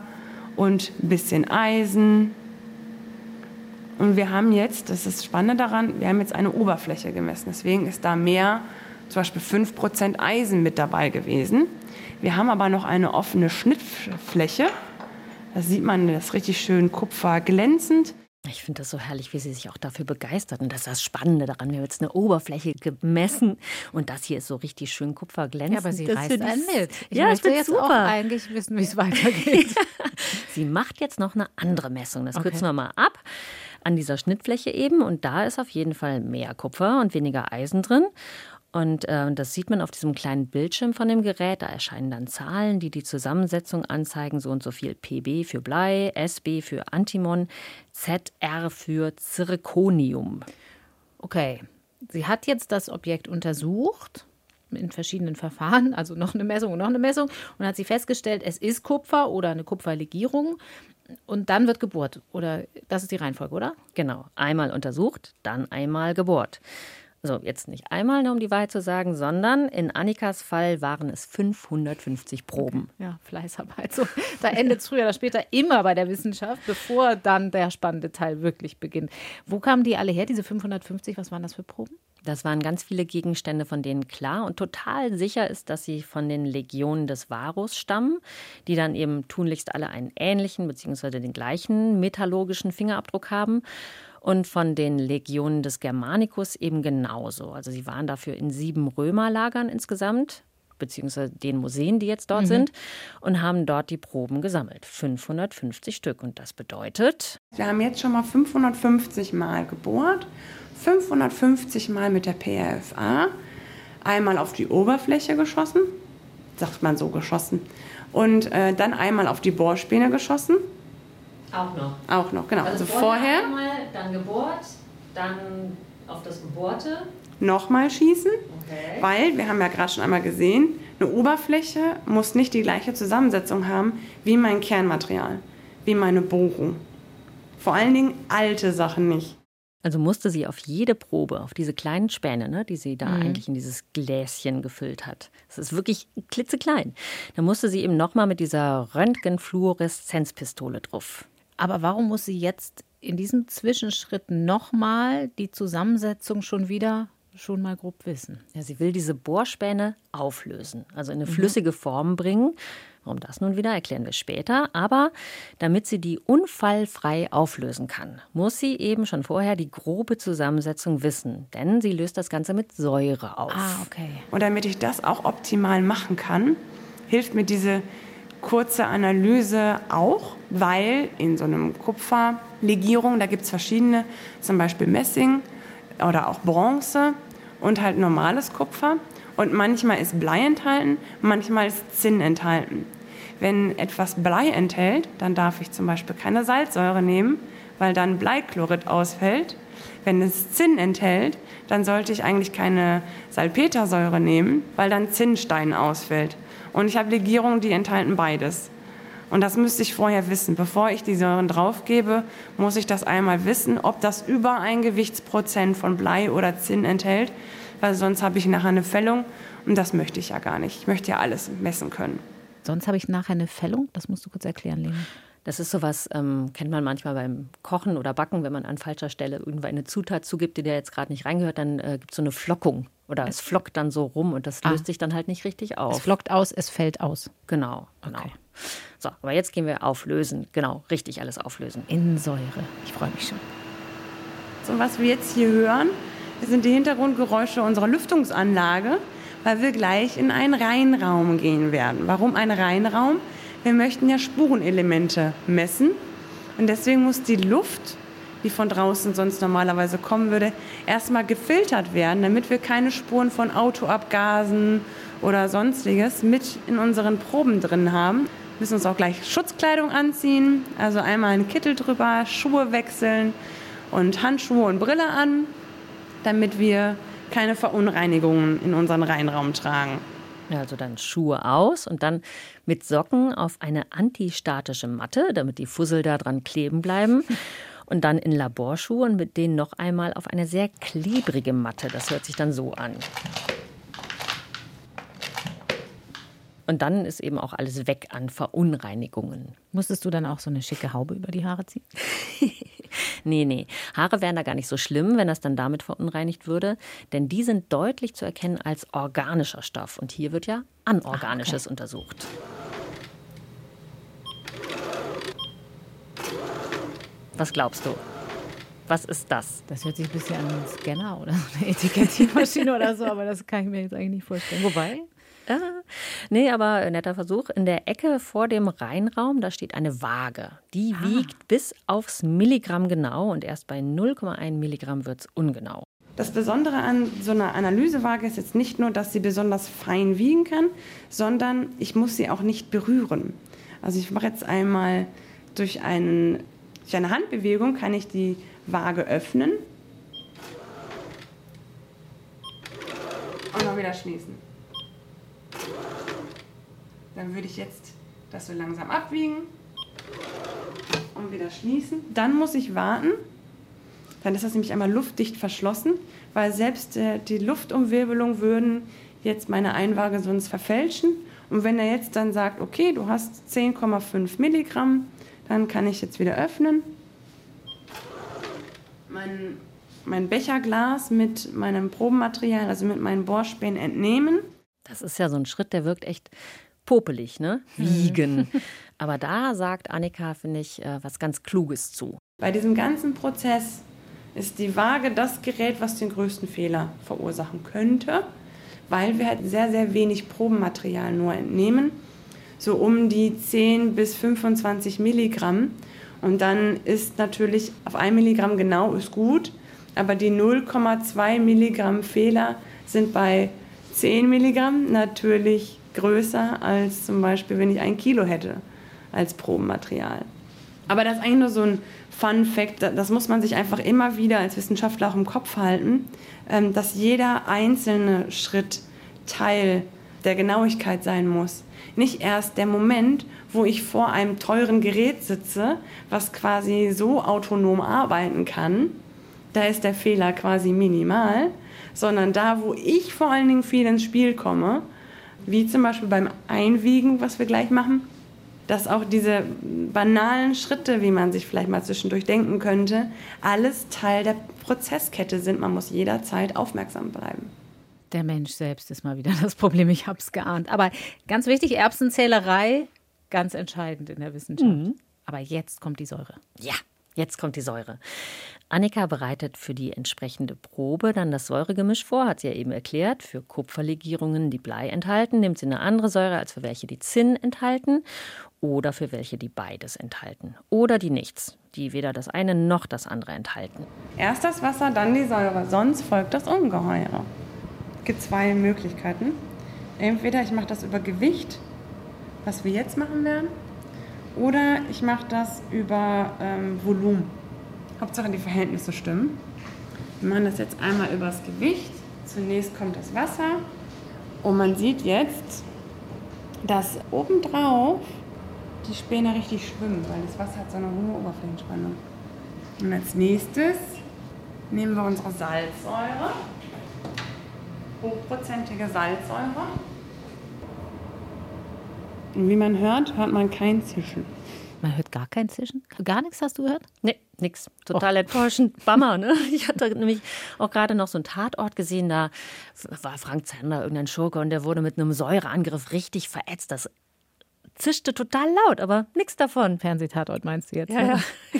und ein bisschen Eisen. Und wir haben jetzt, das ist das Spannende daran, wir haben jetzt eine Oberfläche gemessen. Deswegen ist da mehr, zum Beispiel 5 Prozent Eisen mit dabei gewesen. Wir haben aber noch eine offene Schnittfläche. Da sieht man das richtig schön Kupfer glänzend.
Ich finde das so herrlich, wie sie sich auch dafür begeistert. Und das ist das Spannende daran. Wir haben jetzt eine Oberfläche gemessen und das hier ist so richtig schön kupferglänzend. Ja,
aber sie das reißt einen mit.
Ich ja, möchte jetzt super. auch
eigentlich wissen, wie es weitergeht.
sie macht jetzt noch eine andere Messung. Das okay. kürzen wir mal ab. An dieser Schnittfläche eben. Und da ist auf jeden Fall mehr Kupfer und weniger Eisen drin. Und äh, das sieht man auf diesem kleinen Bildschirm von dem Gerät. Da erscheinen dann Zahlen, die die Zusammensetzung anzeigen. So und so viel PB für Blei, SB für Antimon, ZR für Zirconium.
Okay, sie hat jetzt das Objekt untersucht in verschiedenen Verfahren, also noch eine Messung und noch eine Messung, und hat sie festgestellt, es ist Kupfer oder eine Kupferlegierung. Und dann wird gebohrt. Oder das ist die Reihenfolge, oder?
Genau. Einmal untersucht, dann einmal gebohrt. So, jetzt nicht einmal, nur um die Wahrheit zu sagen, sondern in Annikas Fall waren es 550 Proben.
Ja, Fleißarbeit. So, da endet es früher oder später immer bei der Wissenschaft, bevor dann der spannende Teil wirklich beginnt. Wo kamen die alle her, diese 550? Was waren das für Proben?
Das waren ganz viele Gegenstände, von denen klar und total sicher ist, dass sie von den Legionen des Varus stammen, die dann eben tunlichst alle einen ähnlichen bzw. den gleichen metallurgischen Fingerabdruck haben und von den Legionen des Germanicus eben genauso. Also sie waren dafür in sieben Römerlagern insgesamt, beziehungsweise den Museen, die jetzt dort mhm. sind, und haben dort die Proben gesammelt. 550 Stück. Und das bedeutet.
Wir haben jetzt schon mal 550 Mal gebohrt, 550 Mal mit der PRFA, einmal auf die Oberfläche geschossen, sagt man so geschossen, und äh, dann einmal auf die Bohrspäne geschossen
auch noch.
Auch noch, genau.
Also, also vorher, einmal, dann gebohrt, dann auf das Gebohrte.
Nochmal schießen, okay. weil wir haben ja gerade schon einmal gesehen, eine Oberfläche muss nicht die gleiche Zusammensetzung haben wie mein Kernmaterial, wie meine Bohrung. Vor allen Dingen alte Sachen nicht.
Also musste sie auf jede Probe, auf diese kleinen Späne, ne, die sie da mhm. eigentlich in dieses Gläschen gefüllt hat. Das ist wirklich klitzeklein. Da musste sie eben nochmal mit dieser Röntgenfluoreszenzpistole drauf.
Aber warum muss sie jetzt in diesem Zwischenschritt nochmal die Zusammensetzung schon wieder schon mal grob wissen?
Ja, sie will diese Bohrspäne auflösen, also in eine mhm. flüssige Form bringen. Warum das nun wieder, erklären wir später. Aber damit sie die unfallfrei auflösen kann, muss sie eben schon vorher die grobe Zusammensetzung wissen. Denn sie löst das Ganze mit Säure auf.
Ah, okay.
Und damit ich das auch optimal machen kann, hilft mir diese kurze Analyse auch, weil in so einem Kupferlegierung, da gibt es verschiedene, zum Beispiel Messing oder auch Bronze und halt normales Kupfer. Und manchmal ist Blei enthalten, manchmal ist Zinn enthalten. Wenn etwas Blei enthält, dann darf ich zum Beispiel keine Salzsäure nehmen, weil dann Bleichlorid ausfällt. Wenn es Zinn enthält, dann sollte ich eigentlich keine Salpetersäure nehmen, weil dann Zinnstein ausfällt. Und ich habe Legierungen, die enthalten beides. Und das müsste ich vorher wissen. Bevor ich die Säuren draufgebe, muss ich das einmal wissen, ob das über ein Gewichtsprozent von Blei oder Zinn enthält, weil sonst habe ich nachher eine Fällung und das möchte ich ja gar nicht. Ich möchte ja alles messen können.
Sonst habe ich nachher eine Fällung? Das musst du kurz erklären, Lena.
Das ist sowas, ähm, kennt man manchmal beim Kochen oder Backen, wenn man an falscher Stelle irgendwann eine Zutat zugibt, die der jetzt gerade nicht reingehört, dann äh, gibt es so eine Flockung. Oder es flockt dann so rum und das ah. löst sich dann halt nicht richtig auf.
Es flockt aus, es fällt aus.
Genau, genau. Okay. So, aber jetzt gehen wir auflösen. Genau, richtig alles auflösen.
In Säure. Ich freue mich schon.
So, was wir jetzt hier hören, sind die Hintergrundgeräusche unserer Lüftungsanlage, weil wir gleich in einen Reinraum gehen werden. Warum ein Reinraum? Wir möchten ja Spurenelemente messen und deswegen muss die Luft die von draußen sonst normalerweise kommen würde, erstmal gefiltert werden, damit wir keine Spuren von Autoabgasen oder sonstiges mit in unseren Proben drin haben. Wir müssen uns auch gleich Schutzkleidung anziehen, also einmal einen Kittel drüber, Schuhe wechseln und Handschuhe und Brille an, damit wir keine Verunreinigungen in unseren Reinraum tragen.
Also dann Schuhe aus und dann mit Socken auf eine antistatische Matte, damit die Fussel da dran kleben bleiben. Und dann in Laborschuhe und mit denen noch einmal auf eine sehr klebrige Matte. Das hört sich dann so an. Und dann ist eben auch alles weg an Verunreinigungen.
Musstest du dann auch so eine schicke Haube über die Haare ziehen?
nee, nee. Haare wären da gar nicht so schlimm, wenn das dann damit verunreinigt würde. Denn die sind deutlich zu erkennen als organischer Stoff. Und hier wird ja Anorganisches Ach, okay. untersucht. Was glaubst du? Was ist das?
Das hört sich ein bisschen an einen Scanner oder so eine Etikettiermaschine oder so, aber das kann ich mir jetzt eigentlich nicht vorstellen. Wobei,
Ah, nee, aber netter Versuch. In der Ecke vor dem Reinraum, da steht eine Waage. Die ah. wiegt bis aufs Milligramm genau und erst bei 0,1 Milligramm wird es ungenau.
Das Besondere an so einer Analysewaage ist jetzt nicht nur, dass sie besonders fein wiegen kann, sondern ich muss sie auch nicht berühren. Also ich mache jetzt einmal durch, einen, durch eine Handbewegung kann ich die Waage öffnen und noch wieder schließen. Dann würde ich jetzt das so langsam abwiegen und wieder schließen. Dann muss ich warten. Dann ist das nämlich einmal luftdicht verschlossen, weil selbst äh, die Luftumwirbelung würden jetzt meine Einwaage sonst verfälschen. Und wenn er jetzt dann sagt, okay, du hast 10,5 Milligramm, dann kann ich jetzt wieder öffnen. Mein, mein Becherglas mit meinem Probenmaterial, also mit meinen Bohrspänen entnehmen.
Das ist ja so ein Schritt, der wirkt echt popelig, ne? Wiegen. Aber da sagt Annika, finde ich, äh, was ganz Kluges zu.
Bei diesem ganzen Prozess ist die Waage das Gerät, was den größten Fehler verursachen könnte, weil wir halt sehr, sehr wenig Probenmaterial nur entnehmen. So um die 10 bis 25 Milligramm. Und dann ist natürlich auf 1 Milligramm genau ist gut, aber die 0,2 Milligramm Fehler sind bei 10 Milligramm natürlich größer als zum Beispiel, wenn ich ein Kilo hätte als Probenmaterial. Aber das ist eigentlich nur so ein Fun Fact, das muss man sich einfach immer wieder als Wissenschaftler auch im Kopf halten, ähm, dass jeder einzelne Schritt Teil der Genauigkeit sein muss. Nicht erst der Moment, wo ich vor einem teuren Gerät sitze, was quasi so autonom arbeiten kann, da ist der Fehler quasi minimal, sondern da, wo ich vor allen Dingen viel ins Spiel komme wie zum Beispiel beim Einwiegen, was wir gleich machen, dass auch diese banalen Schritte, wie man sich vielleicht mal zwischendurch denken könnte, alles Teil der Prozesskette sind. Man muss jederzeit aufmerksam bleiben.
Der Mensch selbst ist mal wieder das Problem, ich habe es geahnt. Aber ganz wichtig, Erbsenzählerei, ganz entscheidend in der Wissenschaft. Mhm. Aber jetzt kommt die Säure.
Ja, Jetzt kommt die Säure. Annika bereitet für die entsprechende Probe dann das Säuregemisch vor, hat sie ja eben erklärt. Für Kupferlegierungen, die Blei enthalten, nimmt sie eine andere Säure als für welche, die Zinn enthalten oder für welche, die beides enthalten. Oder die nichts, die weder das eine noch das andere enthalten.
Erst das Wasser, dann die Säure, sonst folgt das Ungeheure. Es gibt zwei Möglichkeiten. Entweder ich mache das über Gewicht, was wir jetzt machen werden, oder ich mache das über ähm, Volumen. Hauptsache die Verhältnisse stimmen. Wir machen das jetzt einmal übers Gewicht. Zunächst kommt das Wasser und man sieht jetzt, dass obendrauf die Späne richtig schwimmen, weil das Wasser hat so eine hohe Oberflächenspannung. Und als nächstes nehmen wir unsere Salzsäure, hochprozentige Salzsäure und wie man hört, hört man kein Zischen.
Man hört gar kein Zischen? Gar nichts hast du gehört?
Nee, nix. Total oh. enttäuschend. Bammer, ne? Ich hatte nämlich auch gerade noch so einen Tatort gesehen, da war Frank Zander irgendein Schurke und der wurde mit einem Säureangriff richtig verätzt. Das zischte total laut, aber nichts davon.
Fernsehtatort meinst du jetzt? Ja, ne? ja.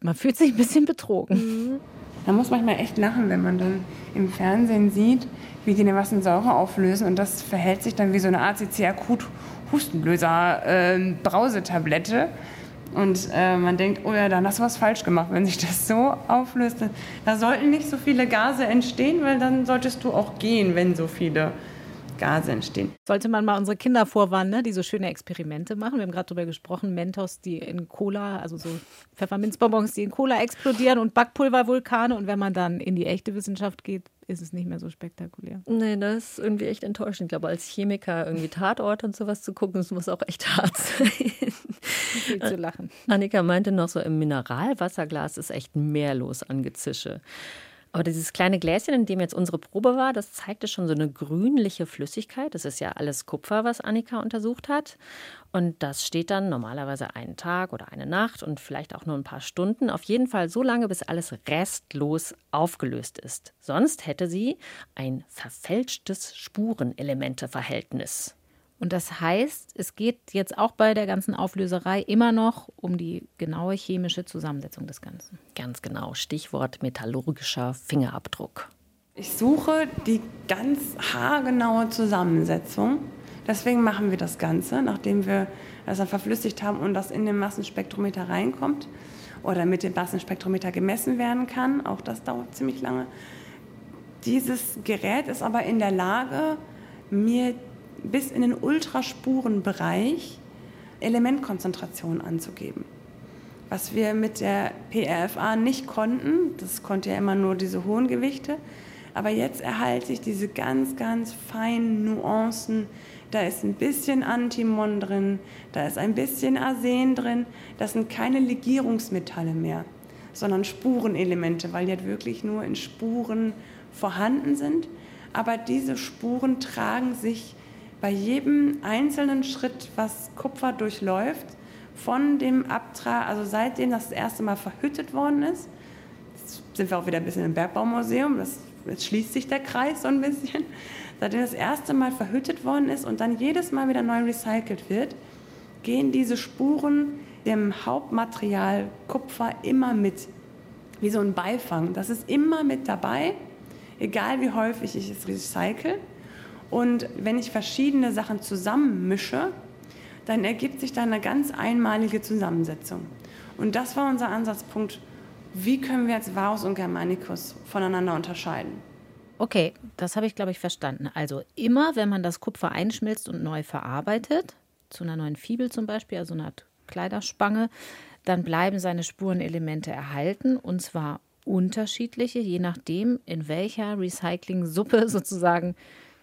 Man fühlt sich ein bisschen betrogen.
Mhm. Man muss manchmal echt lachen, wenn man dann im Fernsehen sieht, wie die eine Säure auflösen und das verhält sich dann wie so eine ACC-Akut Hustenlöser äh, Brausetablette. Und äh, man denkt, oh ja, dann hast du was falsch gemacht, wenn sich das so auflöst. Da sollten nicht so viele Gase entstehen, weil dann solltest du auch gehen, wenn so viele Gase entstehen.
Sollte man mal unsere Kinder vorwarnen, ne, die so schöne Experimente machen. Wir haben gerade darüber gesprochen, Mentos, die in Cola, also so Pfefferminzbonbons, die in Cola explodieren und Backpulvervulkane. Und wenn man dann in die echte Wissenschaft geht, ist es nicht mehr so spektakulär.
Nee, das ist irgendwie echt enttäuschend. Ich glaube, als Chemiker irgendwie Tatort und sowas zu gucken, das muss auch echt hart sein.
Viel zu lachen.
Annika meinte noch so, im Mineralwasserglas ist echt mehr los an Gezische. Aber dieses kleine Gläschen, in dem jetzt unsere Probe war, das zeigte schon so eine grünliche Flüssigkeit. Das ist ja alles Kupfer, was Annika untersucht hat. Und das steht dann normalerweise einen Tag oder eine Nacht und vielleicht auch nur ein paar Stunden. Auf jeden Fall so lange, bis alles restlos aufgelöst ist. Sonst hätte sie ein verfälschtes Spurenelementeverhältnis.
Und das heißt, es geht jetzt auch bei der ganzen Auflöserei immer noch um die genaue chemische Zusammensetzung des Ganzen.
Ganz genau, Stichwort metallurgischer Fingerabdruck.
Ich suche die ganz haargenaue Zusammensetzung. Deswegen machen wir das Ganze, nachdem wir das dann verflüssigt haben und das in den Massenspektrometer reinkommt oder mit dem Massenspektrometer gemessen werden kann. Auch das dauert ziemlich lange. Dieses Gerät ist aber in der Lage, mir bis in den Ultraspurenbereich Elementkonzentration anzugeben. Was wir mit der PRFA nicht konnten, das konnte ja immer nur diese hohen Gewichte, aber jetzt erhalte ich diese ganz, ganz feinen Nuancen. Da ist ein bisschen Antimon drin, da ist ein bisschen Arsen drin. Das sind keine Legierungsmetalle mehr, sondern Spurenelemente, weil die halt wirklich nur in Spuren vorhanden sind. Aber diese Spuren tragen sich bei jedem einzelnen Schritt, was Kupfer durchläuft, von dem Abtrag, also seitdem das, das erste Mal verhüttet worden ist, sind wir auch wieder ein bisschen im Bergbaumuseum, das, jetzt schließt sich der Kreis so ein bisschen, seitdem das erste Mal verhüttet worden ist und dann jedes Mal wieder neu recycelt wird, gehen diese Spuren dem Hauptmaterial Kupfer immer mit, wie so ein Beifang. Das ist immer mit dabei, egal wie häufig ich es recycle. Und wenn ich verschiedene Sachen zusammenmische, dann ergibt sich da eine ganz einmalige Zusammensetzung. Und das war unser Ansatzpunkt. Wie können wir jetzt Varus und Germanicus voneinander unterscheiden?
Okay, das habe ich, glaube ich, verstanden. Also immer, wenn man das Kupfer einschmilzt und neu verarbeitet, zu einer neuen Fibel zum Beispiel, also einer Kleiderspange, dann bleiben seine Spurenelemente erhalten und zwar unterschiedliche, je nachdem, in welcher Recycling-Suppe sozusagen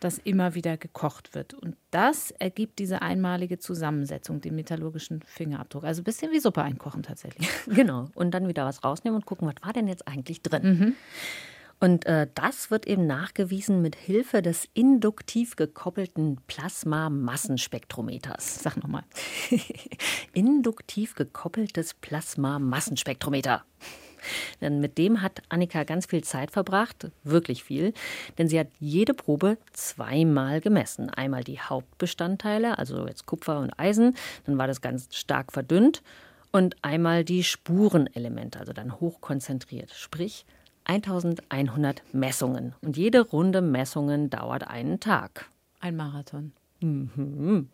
das immer wieder gekocht wird. Und das ergibt diese einmalige Zusammensetzung, den metallurgischen Fingerabdruck. Also ein bisschen wie Suppe einkochen tatsächlich.
Genau. Und dann wieder was rausnehmen und gucken, was war denn jetzt eigentlich drin. Mhm. Und äh, das wird eben nachgewiesen mit Hilfe des induktiv gekoppelten Plasma-Massenspektrometers.
Sag nochmal.
induktiv gekoppeltes Plasma-Massenspektrometer. Denn mit dem hat Annika ganz viel Zeit verbracht, wirklich viel, denn sie hat jede Probe zweimal gemessen. Einmal die Hauptbestandteile, also jetzt Kupfer und Eisen, dann war das ganz stark verdünnt und einmal die Spurenelemente, also dann hochkonzentriert, sprich 1100 Messungen. Und jede Runde Messungen dauert einen Tag.
Ein Marathon.
Mhm.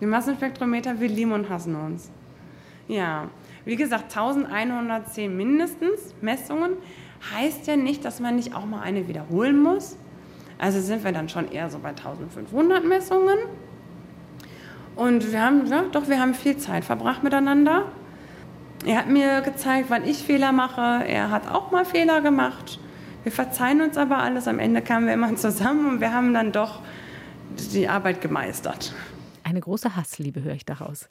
Die Massenspektrometer, wir lieben und hassen uns. Ja, wie gesagt, 1110 mindestens Messungen heißt ja nicht, dass man nicht auch mal eine wiederholen muss. Also sind wir dann schon eher so bei 1500 Messungen. Und wir haben, ja, doch, wir haben viel Zeit verbracht miteinander. Er hat mir gezeigt, wann ich Fehler mache. Er hat auch mal Fehler gemacht. Wir verzeihen uns aber alles. Am Ende kamen wir immer zusammen und wir haben dann doch die Arbeit gemeistert.
Eine große Hassliebe höre ich daraus.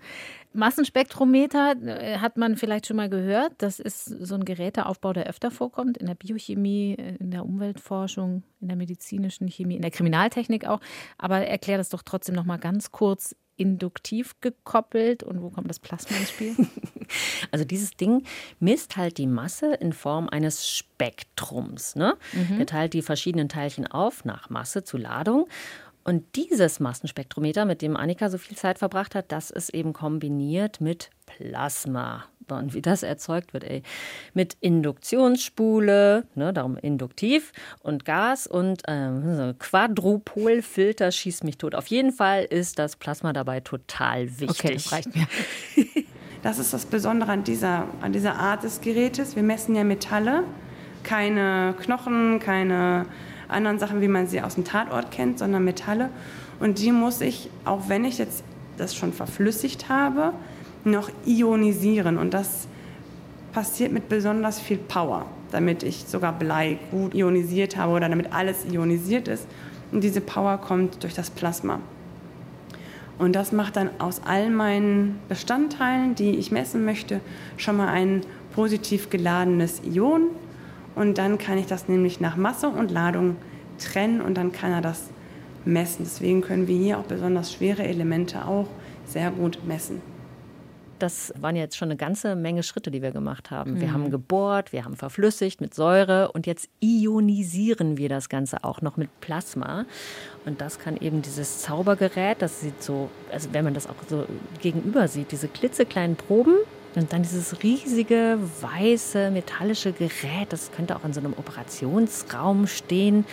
Massenspektrometer äh, hat man vielleicht schon mal gehört. Das ist so ein Geräteaufbau, der öfter vorkommt in der Biochemie, äh, in der Umweltforschung, in der medizinischen Chemie, in der Kriminaltechnik auch. Aber erklär das doch trotzdem noch mal ganz kurz induktiv gekoppelt und wo kommt das Plasma ins Spiel?
Also dieses Ding misst halt die Masse in Form eines Spektrums. Ne? Mhm. Der teilt die verschiedenen Teilchen auf nach Masse zu Ladung und dieses Massenspektrometer, mit dem Annika so viel Zeit verbracht hat, das ist eben kombiniert mit Plasma. Und wie das erzeugt wird, ey. Mit Induktionsspule, ne, darum induktiv, und Gas und ähm, Quadrupolfilter schießt mich tot. Auf jeden Fall ist das Plasma dabei total wichtig.
Okay, das reicht mir.
Das ist das Besondere an dieser, an dieser Art des Gerätes. Wir messen ja Metalle, keine Knochen, keine anderen Sachen, wie man sie aus dem Tatort kennt, sondern Metalle. Und die muss ich, auch wenn ich jetzt das schon verflüssigt habe, noch ionisieren. Und das passiert mit besonders viel Power, damit ich sogar Blei gut ionisiert habe oder damit alles ionisiert ist. Und diese Power kommt durch das Plasma. Und das macht dann aus all meinen Bestandteilen, die ich messen möchte, schon mal ein positiv geladenes Ion. Und dann kann ich das nämlich nach Masse und Ladung trennen und dann kann er das messen. Deswegen können wir hier auch besonders schwere Elemente auch sehr gut messen.
Das waren jetzt schon eine ganze Menge Schritte, die wir gemacht haben. Mhm. Wir haben gebohrt, wir haben verflüssigt mit Säure und jetzt ionisieren wir das Ganze auch noch mit Plasma. Und das kann eben dieses Zaubergerät, das sieht so, also wenn man das auch so gegenüber sieht, diese klitzekleinen Proben, und dann dieses riesige, weiße, metallische Gerät, das könnte auch in so einem Operationsraum stehen.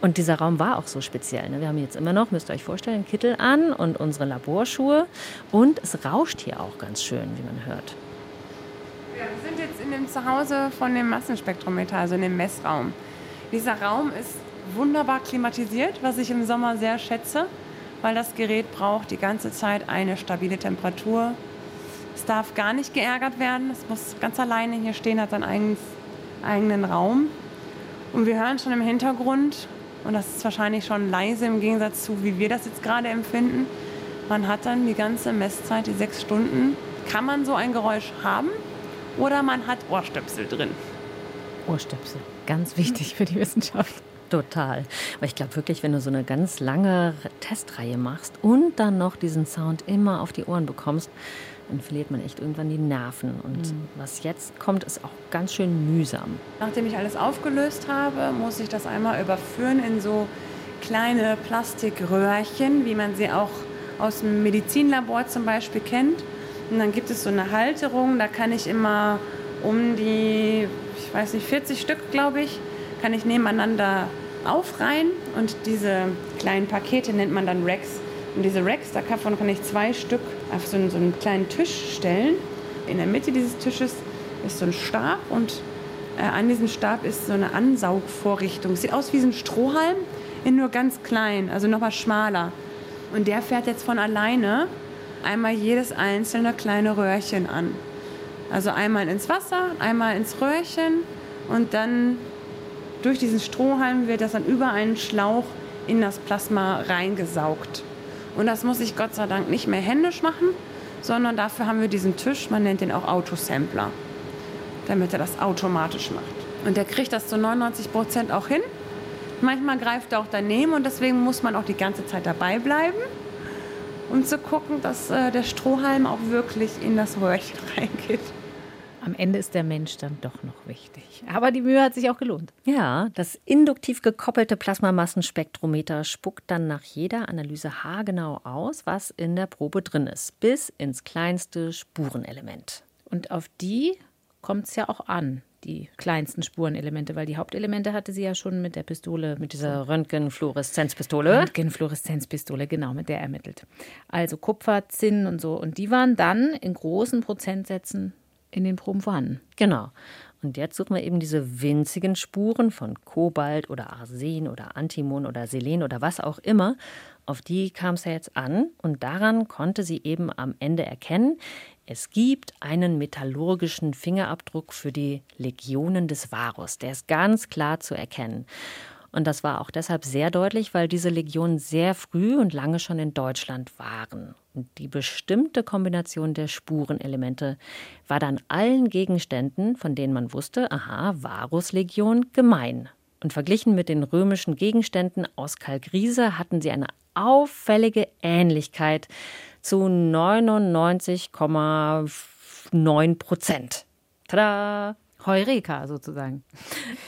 Und dieser Raum war auch so speziell. Ne? Wir haben jetzt immer noch, müsst ihr euch vorstellen, einen Kittel an und unsere Laborschuhe. Und es rauscht hier auch ganz schön, wie man hört.
Ja, wir sind jetzt in dem Zuhause von dem Massenspektrometer, also in dem Messraum. Dieser Raum ist wunderbar klimatisiert, was ich im Sommer sehr schätze, weil das Gerät braucht die ganze Zeit eine stabile Temperatur, es darf gar nicht geärgert werden. Es muss ganz alleine hier stehen, hat seinen eigenen Raum. Und wir hören schon im Hintergrund, und das ist wahrscheinlich schon leise im Gegensatz zu, wie wir das jetzt gerade empfinden, man hat dann die ganze Messzeit, die sechs Stunden. Kann man so ein Geräusch haben oder man hat Ohrstöpsel drin?
Ohrstöpsel, ganz wichtig für die Wissenschaft.
Total. Aber ich glaube wirklich, wenn du so eine ganz lange Testreihe machst und dann noch diesen Sound immer auf die Ohren bekommst, dann verliert man echt irgendwann die Nerven. Und mhm. was jetzt kommt, ist auch ganz schön mühsam.
Nachdem ich alles aufgelöst habe, muss ich das einmal überführen in so kleine Plastikröhrchen, wie man sie auch aus dem Medizinlabor zum Beispiel kennt. Und dann gibt es so eine Halterung, da kann ich immer um die, ich weiß nicht, 40 Stück, glaube ich, kann ich nebeneinander aufreihen. Und diese kleinen Pakete nennt man dann Racks. Und diese Racks, davon kann ich zwei Stück auf so einen, so einen kleinen Tisch stellen. In der Mitte dieses Tisches ist so ein Stab und äh, an diesem Stab ist so eine Ansaugvorrichtung. Sieht aus wie ein Strohhalm, in nur ganz klein, also nochmal schmaler. Und der fährt jetzt von alleine einmal jedes einzelne kleine Röhrchen an. Also einmal ins Wasser, einmal ins Röhrchen und dann durch diesen Strohhalm wird das dann über einen Schlauch in das Plasma reingesaugt. Und das muss ich Gott sei Dank nicht mehr händisch machen, sondern dafür haben wir diesen Tisch, man nennt den auch Autosampler, damit er das automatisch macht. Und der kriegt das zu 99 Prozent auch hin. Manchmal greift er auch daneben und deswegen muss man auch die ganze Zeit dabei bleiben, um zu gucken, dass äh, der Strohhalm auch wirklich in das Röhrchen reingeht.
Am Ende ist der Mensch dann doch noch wichtig. Aber die Mühe hat sich auch gelohnt.
Ja, das induktiv gekoppelte Plasmamassenspektrometer spuckt dann nach jeder Analyse haargenau aus, was in der Probe drin ist, bis ins kleinste Spurenelement.
Und auf die kommt es ja auch an, die kleinsten Spurenelemente, weil die Hauptelemente hatte sie ja schon mit der Pistole.
Mit dieser Röntgenfluoreszenzpistole.
Röntgenfluoreszenzpistole, genau, mit der ermittelt. Also Kupfer, Zinn und so. Und die waren dann in großen Prozentsätzen in den Proben vorhanden.
Genau. Und jetzt suchen wir eben diese winzigen Spuren von Kobalt oder Arsen oder Antimon oder Selen oder was auch immer. Auf die kam es ja jetzt an und daran konnte sie eben am Ende erkennen, es gibt einen metallurgischen Fingerabdruck für die Legionen des Varus. Der ist ganz klar zu erkennen. Und das war auch deshalb sehr deutlich, weil diese Legionen sehr früh und lange schon in Deutschland waren. Die bestimmte Kombination der Spurenelemente war dann allen Gegenständen, von denen man wusste, aha, Varuslegion, gemein. Und verglichen mit den römischen Gegenständen aus Kalkriese hatten sie eine auffällige Ähnlichkeit zu 99,9 Prozent.
Tada! Heureka sozusagen.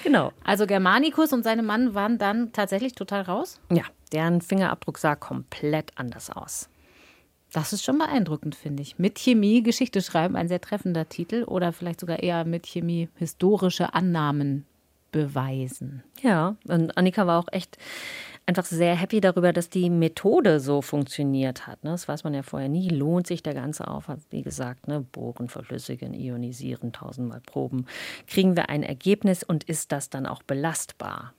Genau.
Also Germanicus und seine Mann waren dann tatsächlich total raus?
Ja, deren Fingerabdruck sah komplett anders aus.
Das ist schon beeindruckend, finde ich. Mit Chemie Geschichte schreiben, ein sehr treffender Titel oder vielleicht sogar eher mit Chemie historische Annahmen beweisen.
Ja, und Annika war auch echt einfach sehr happy darüber, dass die Methode so funktioniert hat. Ne? Das weiß man ja vorher nie. Lohnt sich der ganze Aufwand? Wie gesagt, ne? bohren, verflüssigen, ionisieren, tausendmal proben. Kriegen wir ein Ergebnis und ist das dann auch belastbar?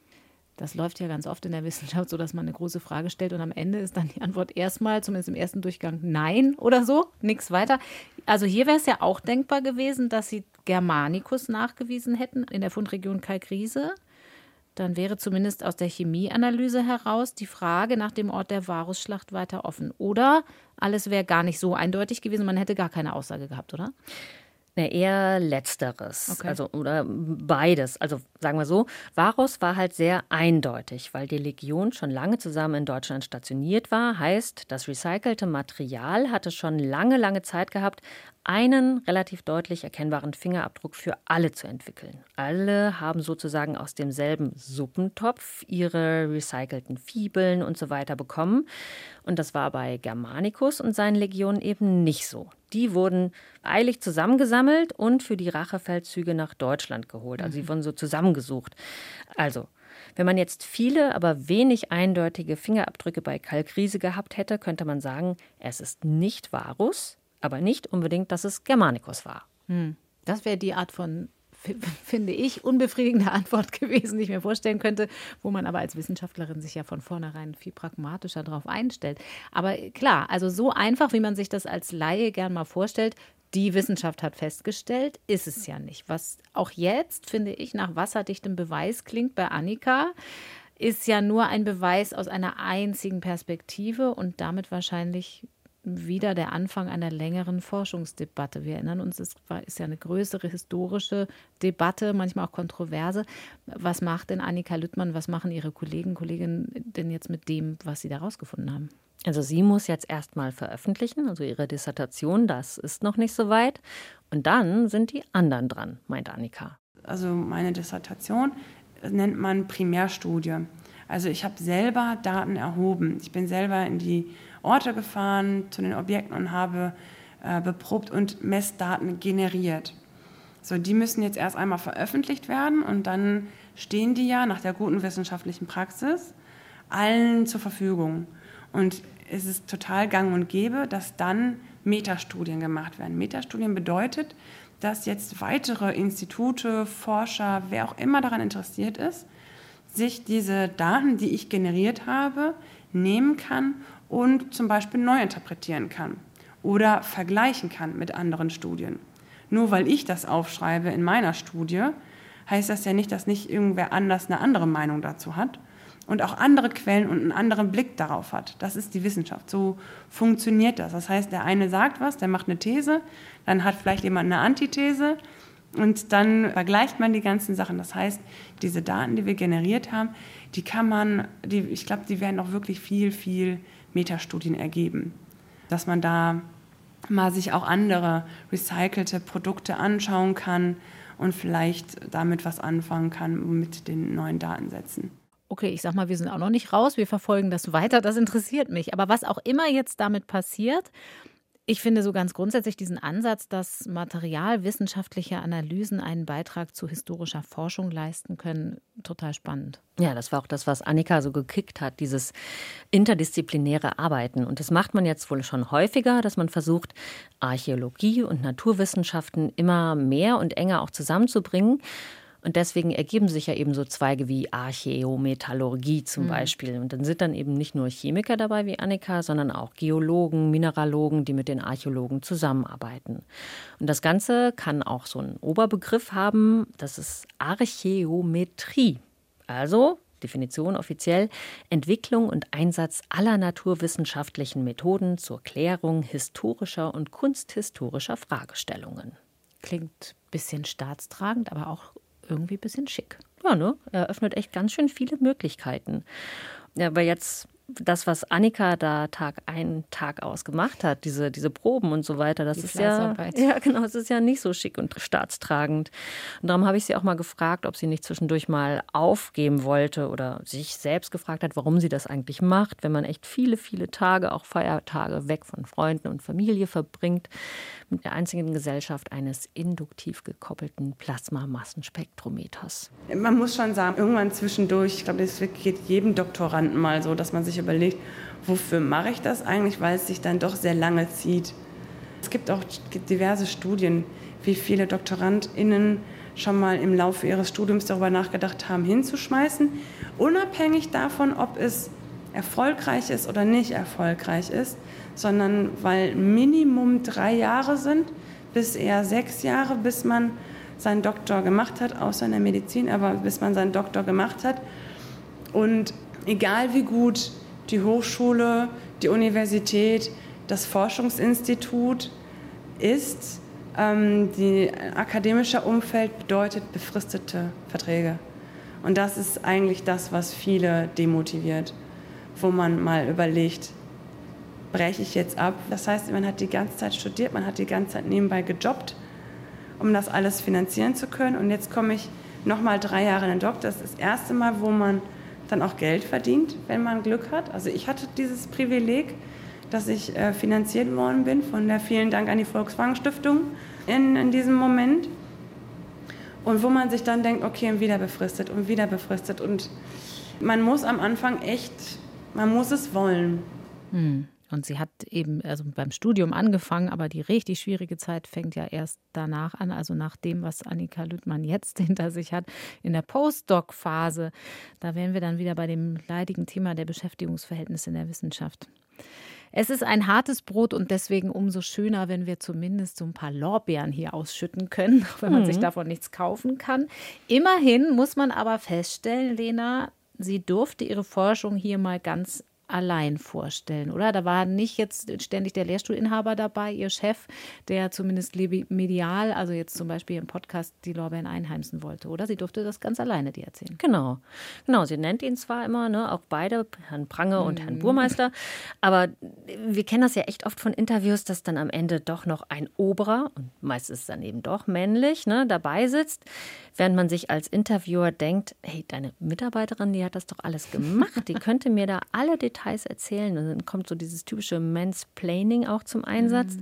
Das läuft ja ganz oft in der Wissenschaft so, dass man eine große Frage stellt und am Ende ist dann die Antwort erstmal, zumindest im ersten Durchgang, nein oder so, nichts weiter. Also hier wäre es ja auch denkbar gewesen, dass sie Germanicus nachgewiesen hätten in der Fundregion Kalkriese. Dann wäre zumindest aus der Chemieanalyse heraus die Frage nach dem Ort der Varusschlacht weiter offen. Oder alles wäre gar nicht so eindeutig gewesen, man hätte gar keine Aussage gehabt, oder?
Na, eher letzteres. Okay. Also, oder beides. Also sagen wir so, Varus war halt sehr eindeutig, weil die Legion schon lange zusammen in Deutschland stationiert war. Heißt, das recycelte Material hatte schon lange, lange Zeit gehabt, einen relativ deutlich erkennbaren Fingerabdruck für alle zu entwickeln. Alle haben sozusagen aus demselben Suppentopf ihre recycelten Fibeln und so weiter bekommen. Und das war bei Germanicus und seinen Legionen eben nicht so. Die wurden eilig zusammengesammelt und für die Rachefeldzüge nach Deutschland geholt. Also sie mhm. wurden so zusammengesucht. Also, wenn man jetzt viele, aber wenig eindeutige Fingerabdrücke bei Kalkriese gehabt hätte, könnte man sagen, es ist nicht Varus, aber nicht unbedingt, dass es Germanicus war.
Hm. Das wäre die Art von finde ich, unbefriedigende Antwort gewesen, die ich mir vorstellen könnte, wo man aber als Wissenschaftlerin sich ja von vornherein viel pragmatischer darauf einstellt. Aber klar, also so einfach, wie man sich das als Laie gern mal vorstellt, die Wissenschaft hat festgestellt, ist es ja nicht. Was auch jetzt, finde ich, nach wasserdichtem Beweis klingt bei Annika, ist ja nur ein Beweis aus einer einzigen Perspektive und damit wahrscheinlich wieder der Anfang einer längeren Forschungsdebatte. Wir erinnern uns, es war, ist ja eine größere historische Debatte, manchmal auch kontroverse. Was macht denn Annika Lüttmann, was machen ihre Kollegen, Kolleginnen denn jetzt mit dem, was sie da rausgefunden haben?
Also sie muss jetzt erstmal veröffentlichen, also ihre Dissertation, das ist noch nicht so weit. Und dann sind die anderen dran, meint Annika.
Also meine Dissertation nennt man Primärstudie. Also ich habe selber Daten erhoben. Ich bin selber in die Orte gefahren, zu den Objekten und habe äh, beprobt und Messdaten generiert. So, die müssen jetzt erst einmal veröffentlicht werden und dann stehen die ja nach der guten wissenschaftlichen Praxis allen zur Verfügung. Und es ist total gang und gäbe, dass dann Metastudien gemacht werden. Metastudien bedeutet, dass jetzt weitere Institute, Forscher, wer auch immer daran interessiert ist, sich diese Daten, die ich generiert habe, nehmen kann und zum Beispiel neu interpretieren kann oder vergleichen kann mit anderen Studien. Nur weil ich das aufschreibe in meiner Studie, heißt das ja nicht, dass nicht irgendwer anders eine andere Meinung dazu hat und auch andere Quellen und einen anderen Blick darauf hat. Das ist die Wissenschaft. So funktioniert das. Das heißt, der eine sagt was, der macht eine These, dann hat vielleicht jemand eine Antithese und dann vergleicht man die ganzen Sachen. Das heißt, diese Daten, die wir generiert haben, die kann man, die, ich glaube, die werden auch wirklich viel, viel Metastudien ergeben. Dass man da mal sich auch andere recycelte Produkte anschauen kann und vielleicht damit was anfangen kann mit den neuen Datensätzen.
Okay, ich sag mal, wir sind auch noch nicht raus, wir verfolgen das weiter, das interessiert mich. Aber was auch immer jetzt damit passiert, ich finde so ganz grundsätzlich diesen Ansatz, dass materialwissenschaftliche Analysen einen Beitrag zu historischer Forschung leisten können, total spannend.
Ja, das war auch das, was Annika so gekickt hat, dieses interdisziplinäre Arbeiten. Und das macht man jetzt wohl schon häufiger, dass man versucht, Archäologie und Naturwissenschaften immer mehr und enger auch zusammenzubringen. Und deswegen ergeben sich ja eben so Zweige wie Archäometallurgie zum mhm. Beispiel. Und dann sind dann eben nicht nur Chemiker dabei wie Annika, sondern auch Geologen, Mineralogen, die mit den Archäologen zusammenarbeiten. Und das Ganze kann auch so einen Oberbegriff haben, das ist Archäometrie. Also Definition offiziell, Entwicklung und Einsatz aller naturwissenschaftlichen Methoden zur Klärung historischer und kunsthistorischer Fragestellungen.
Klingt ein bisschen staatstragend, aber auch irgendwie ein bisschen schick.
Ja, ne? Er öffnet echt ganz schön viele Möglichkeiten. Ja, aber jetzt das, was Annika da Tag ein, Tag aus gemacht hat, diese, diese Proben und so weiter, das
Die
ist ja, ja genau, es ist ja nicht so schick und staatstragend. Und darum habe ich sie auch mal gefragt, ob sie nicht zwischendurch mal aufgeben wollte oder sich selbst gefragt hat, warum sie das eigentlich macht, wenn man echt viele, viele Tage, auch Feiertage weg von Freunden und Familie verbringt, mit der einzigen Gesellschaft eines induktiv gekoppelten Plasmamassenspektrometers.
Man muss schon sagen, irgendwann zwischendurch, ich glaube, das geht jedem Doktoranden mal so, dass man sich überlegt, wofür mache ich das eigentlich, weil es sich dann doch sehr lange zieht. Es gibt auch diverse Studien, wie viele DoktorandInnen schon mal im Laufe ihres Studiums darüber nachgedacht haben, hinzuschmeißen, unabhängig davon, ob es erfolgreich ist oder nicht erfolgreich ist, sondern weil Minimum drei Jahre sind, bis eher sechs Jahre, bis man seinen Doktor gemacht hat, außer in der Medizin, aber bis man seinen Doktor gemacht hat. Und egal wie gut die Hochschule, die Universität, das Forschungsinstitut ist, ähm, die akademische Umfeld bedeutet befristete Verträge. Und das ist eigentlich das, was viele demotiviert, wo man mal überlegt, breche ich jetzt ab. Das heißt, man hat die ganze Zeit studiert, man hat die ganze Zeit nebenbei gejobbt, um das alles finanzieren zu können. Und jetzt komme ich nochmal drei Jahre in den Doktor. Das ist das erste Mal, wo man dann auch Geld verdient, wenn man Glück hat. Also ich hatte dieses Privileg, dass ich äh, finanziert worden bin von der vielen Dank an die Volkswagen Stiftung in, in diesem Moment. Und wo man sich dann denkt, okay, und wieder befristet und wieder befristet. Und man muss am Anfang echt, man muss es wollen.
Hm. Und sie hat eben also beim Studium angefangen, aber die richtig schwierige Zeit fängt ja erst danach an, also nach dem, was Annika Lüttmann jetzt hinter sich hat, in der Postdoc-Phase. Da wären wir dann wieder bei dem leidigen Thema der Beschäftigungsverhältnisse in der Wissenschaft. Es ist ein hartes Brot und deswegen umso schöner, wenn wir zumindest so ein paar Lorbeeren hier ausschütten können, auch wenn man sich davon nichts kaufen kann. Immerhin muss man aber feststellen, Lena, sie durfte ihre Forschung hier mal ganz allein vorstellen, oder? Da war nicht jetzt ständig der Lehrstuhlinhaber dabei, ihr Chef, der zumindest medial, also jetzt zum Beispiel im Podcast, die Lorbeeren einheimsen wollte, oder? Sie durfte das ganz alleine dir erzählen.
Genau. Genau, sie nennt ihn zwar immer, ne, auch beide, Herrn Prange und Herrn Burmeister, aber wir kennen das ja echt oft von Interviews, dass dann am Ende doch noch ein Oberer, und meist ist es dann eben doch männlich, ne, dabei sitzt, während man sich als Interviewer denkt, hey, deine Mitarbeiterin, die hat das doch alles gemacht, die könnte mir da alle Details erzählen. Und dann kommt so dieses typische Mansplaining auch zum Einsatz.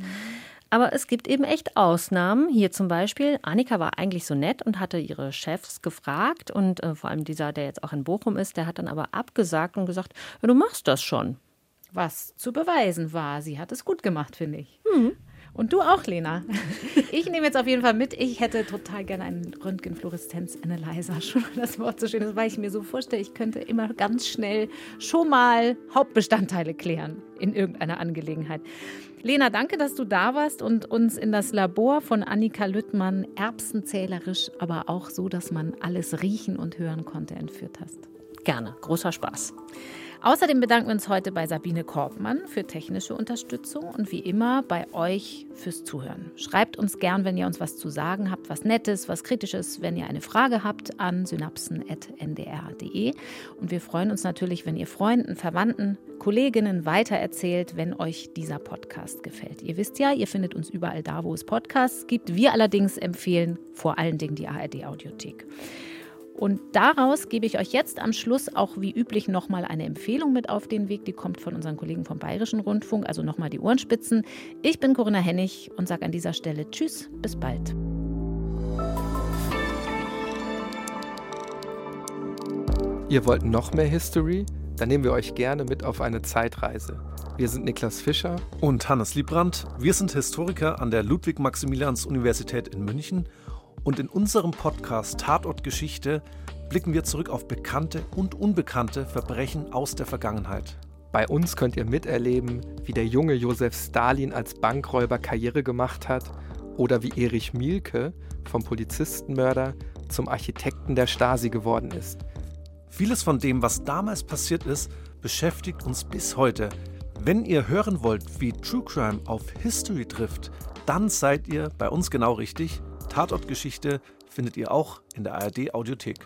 Aber es gibt eben echt Ausnahmen. Hier zum Beispiel, Annika war eigentlich so nett und hatte ihre Chefs gefragt. Und äh, vor allem dieser, der jetzt auch in Bochum ist, der hat dann aber abgesagt und gesagt, ja, du machst das schon.
Was zu beweisen war. Sie hat es gut gemacht, finde ich. Und du auch, Lena. Ich nehme jetzt auf jeden Fall mit, ich hätte total gerne einen Röntgenfluoreszenz-Analyzer. Schon das Wort so schön ist, weil ich mir so vorstelle, ich könnte immer ganz schnell schon mal Hauptbestandteile klären in irgendeiner Angelegenheit. Lena, danke, dass du da warst und uns in das Labor von Annika Lüttmann erbsenzählerisch, aber auch so, dass man alles riechen und hören konnte, entführt hast.
Gerne, großer Spaß.
Außerdem bedanken wir uns heute bei Sabine Korbmann für technische Unterstützung und wie immer bei euch fürs Zuhören. Schreibt uns gern, wenn ihr uns was zu sagen habt, was Nettes, was Kritisches, wenn ihr eine Frage habt, an synapsen.ndr.de. Und wir freuen uns natürlich, wenn ihr Freunden, Verwandten, Kolleginnen weitererzählt, wenn euch dieser Podcast gefällt. Ihr wisst ja, ihr findet uns überall da, wo es Podcasts gibt. Wir allerdings empfehlen vor allen Dingen die ARD-Audiothek. Und daraus gebe ich euch jetzt am Schluss auch wie üblich nochmal eine Empfehlung mit auf den Weg. Die kommt von unseren Kollegen vom Bayerischen Rundfunk, also nochmal die Ohrenspitzen. Ich bin Corinna Hennig und sage an dieser Stelle Tschüss, bis bald.
Ihr wollt noch mehr History? Dann nehmen wir euch gerne mit auf eine Zeitreise. Wir sind Niklas Fischer
und Hannes Liebrandt. Wir sind Historiker an der Ludwig-Maximilians-Universität in München und in unserem Podcast Tatort Geschichte blicken wir zurück auf bekannte und unbekannte Verbrechen aus der Vergangenheit.
Bei uns könnt ihr miterleben, wie der junge Josef Stalin als Bankräuber Karriere gemacht hat oder wie Erich Mielke vom Polizistenmörder zum Architekten der Stasi geworden ist.
Vieles von dem, was damals passiert ist, beschäftigt uns bis heute. Wenn ihr hören wollt, wie True Crime auf History trifft, dann seid ihr bei uns genau richtig. Tatortgeschichte findet ihr auch in der ARD Audiothek.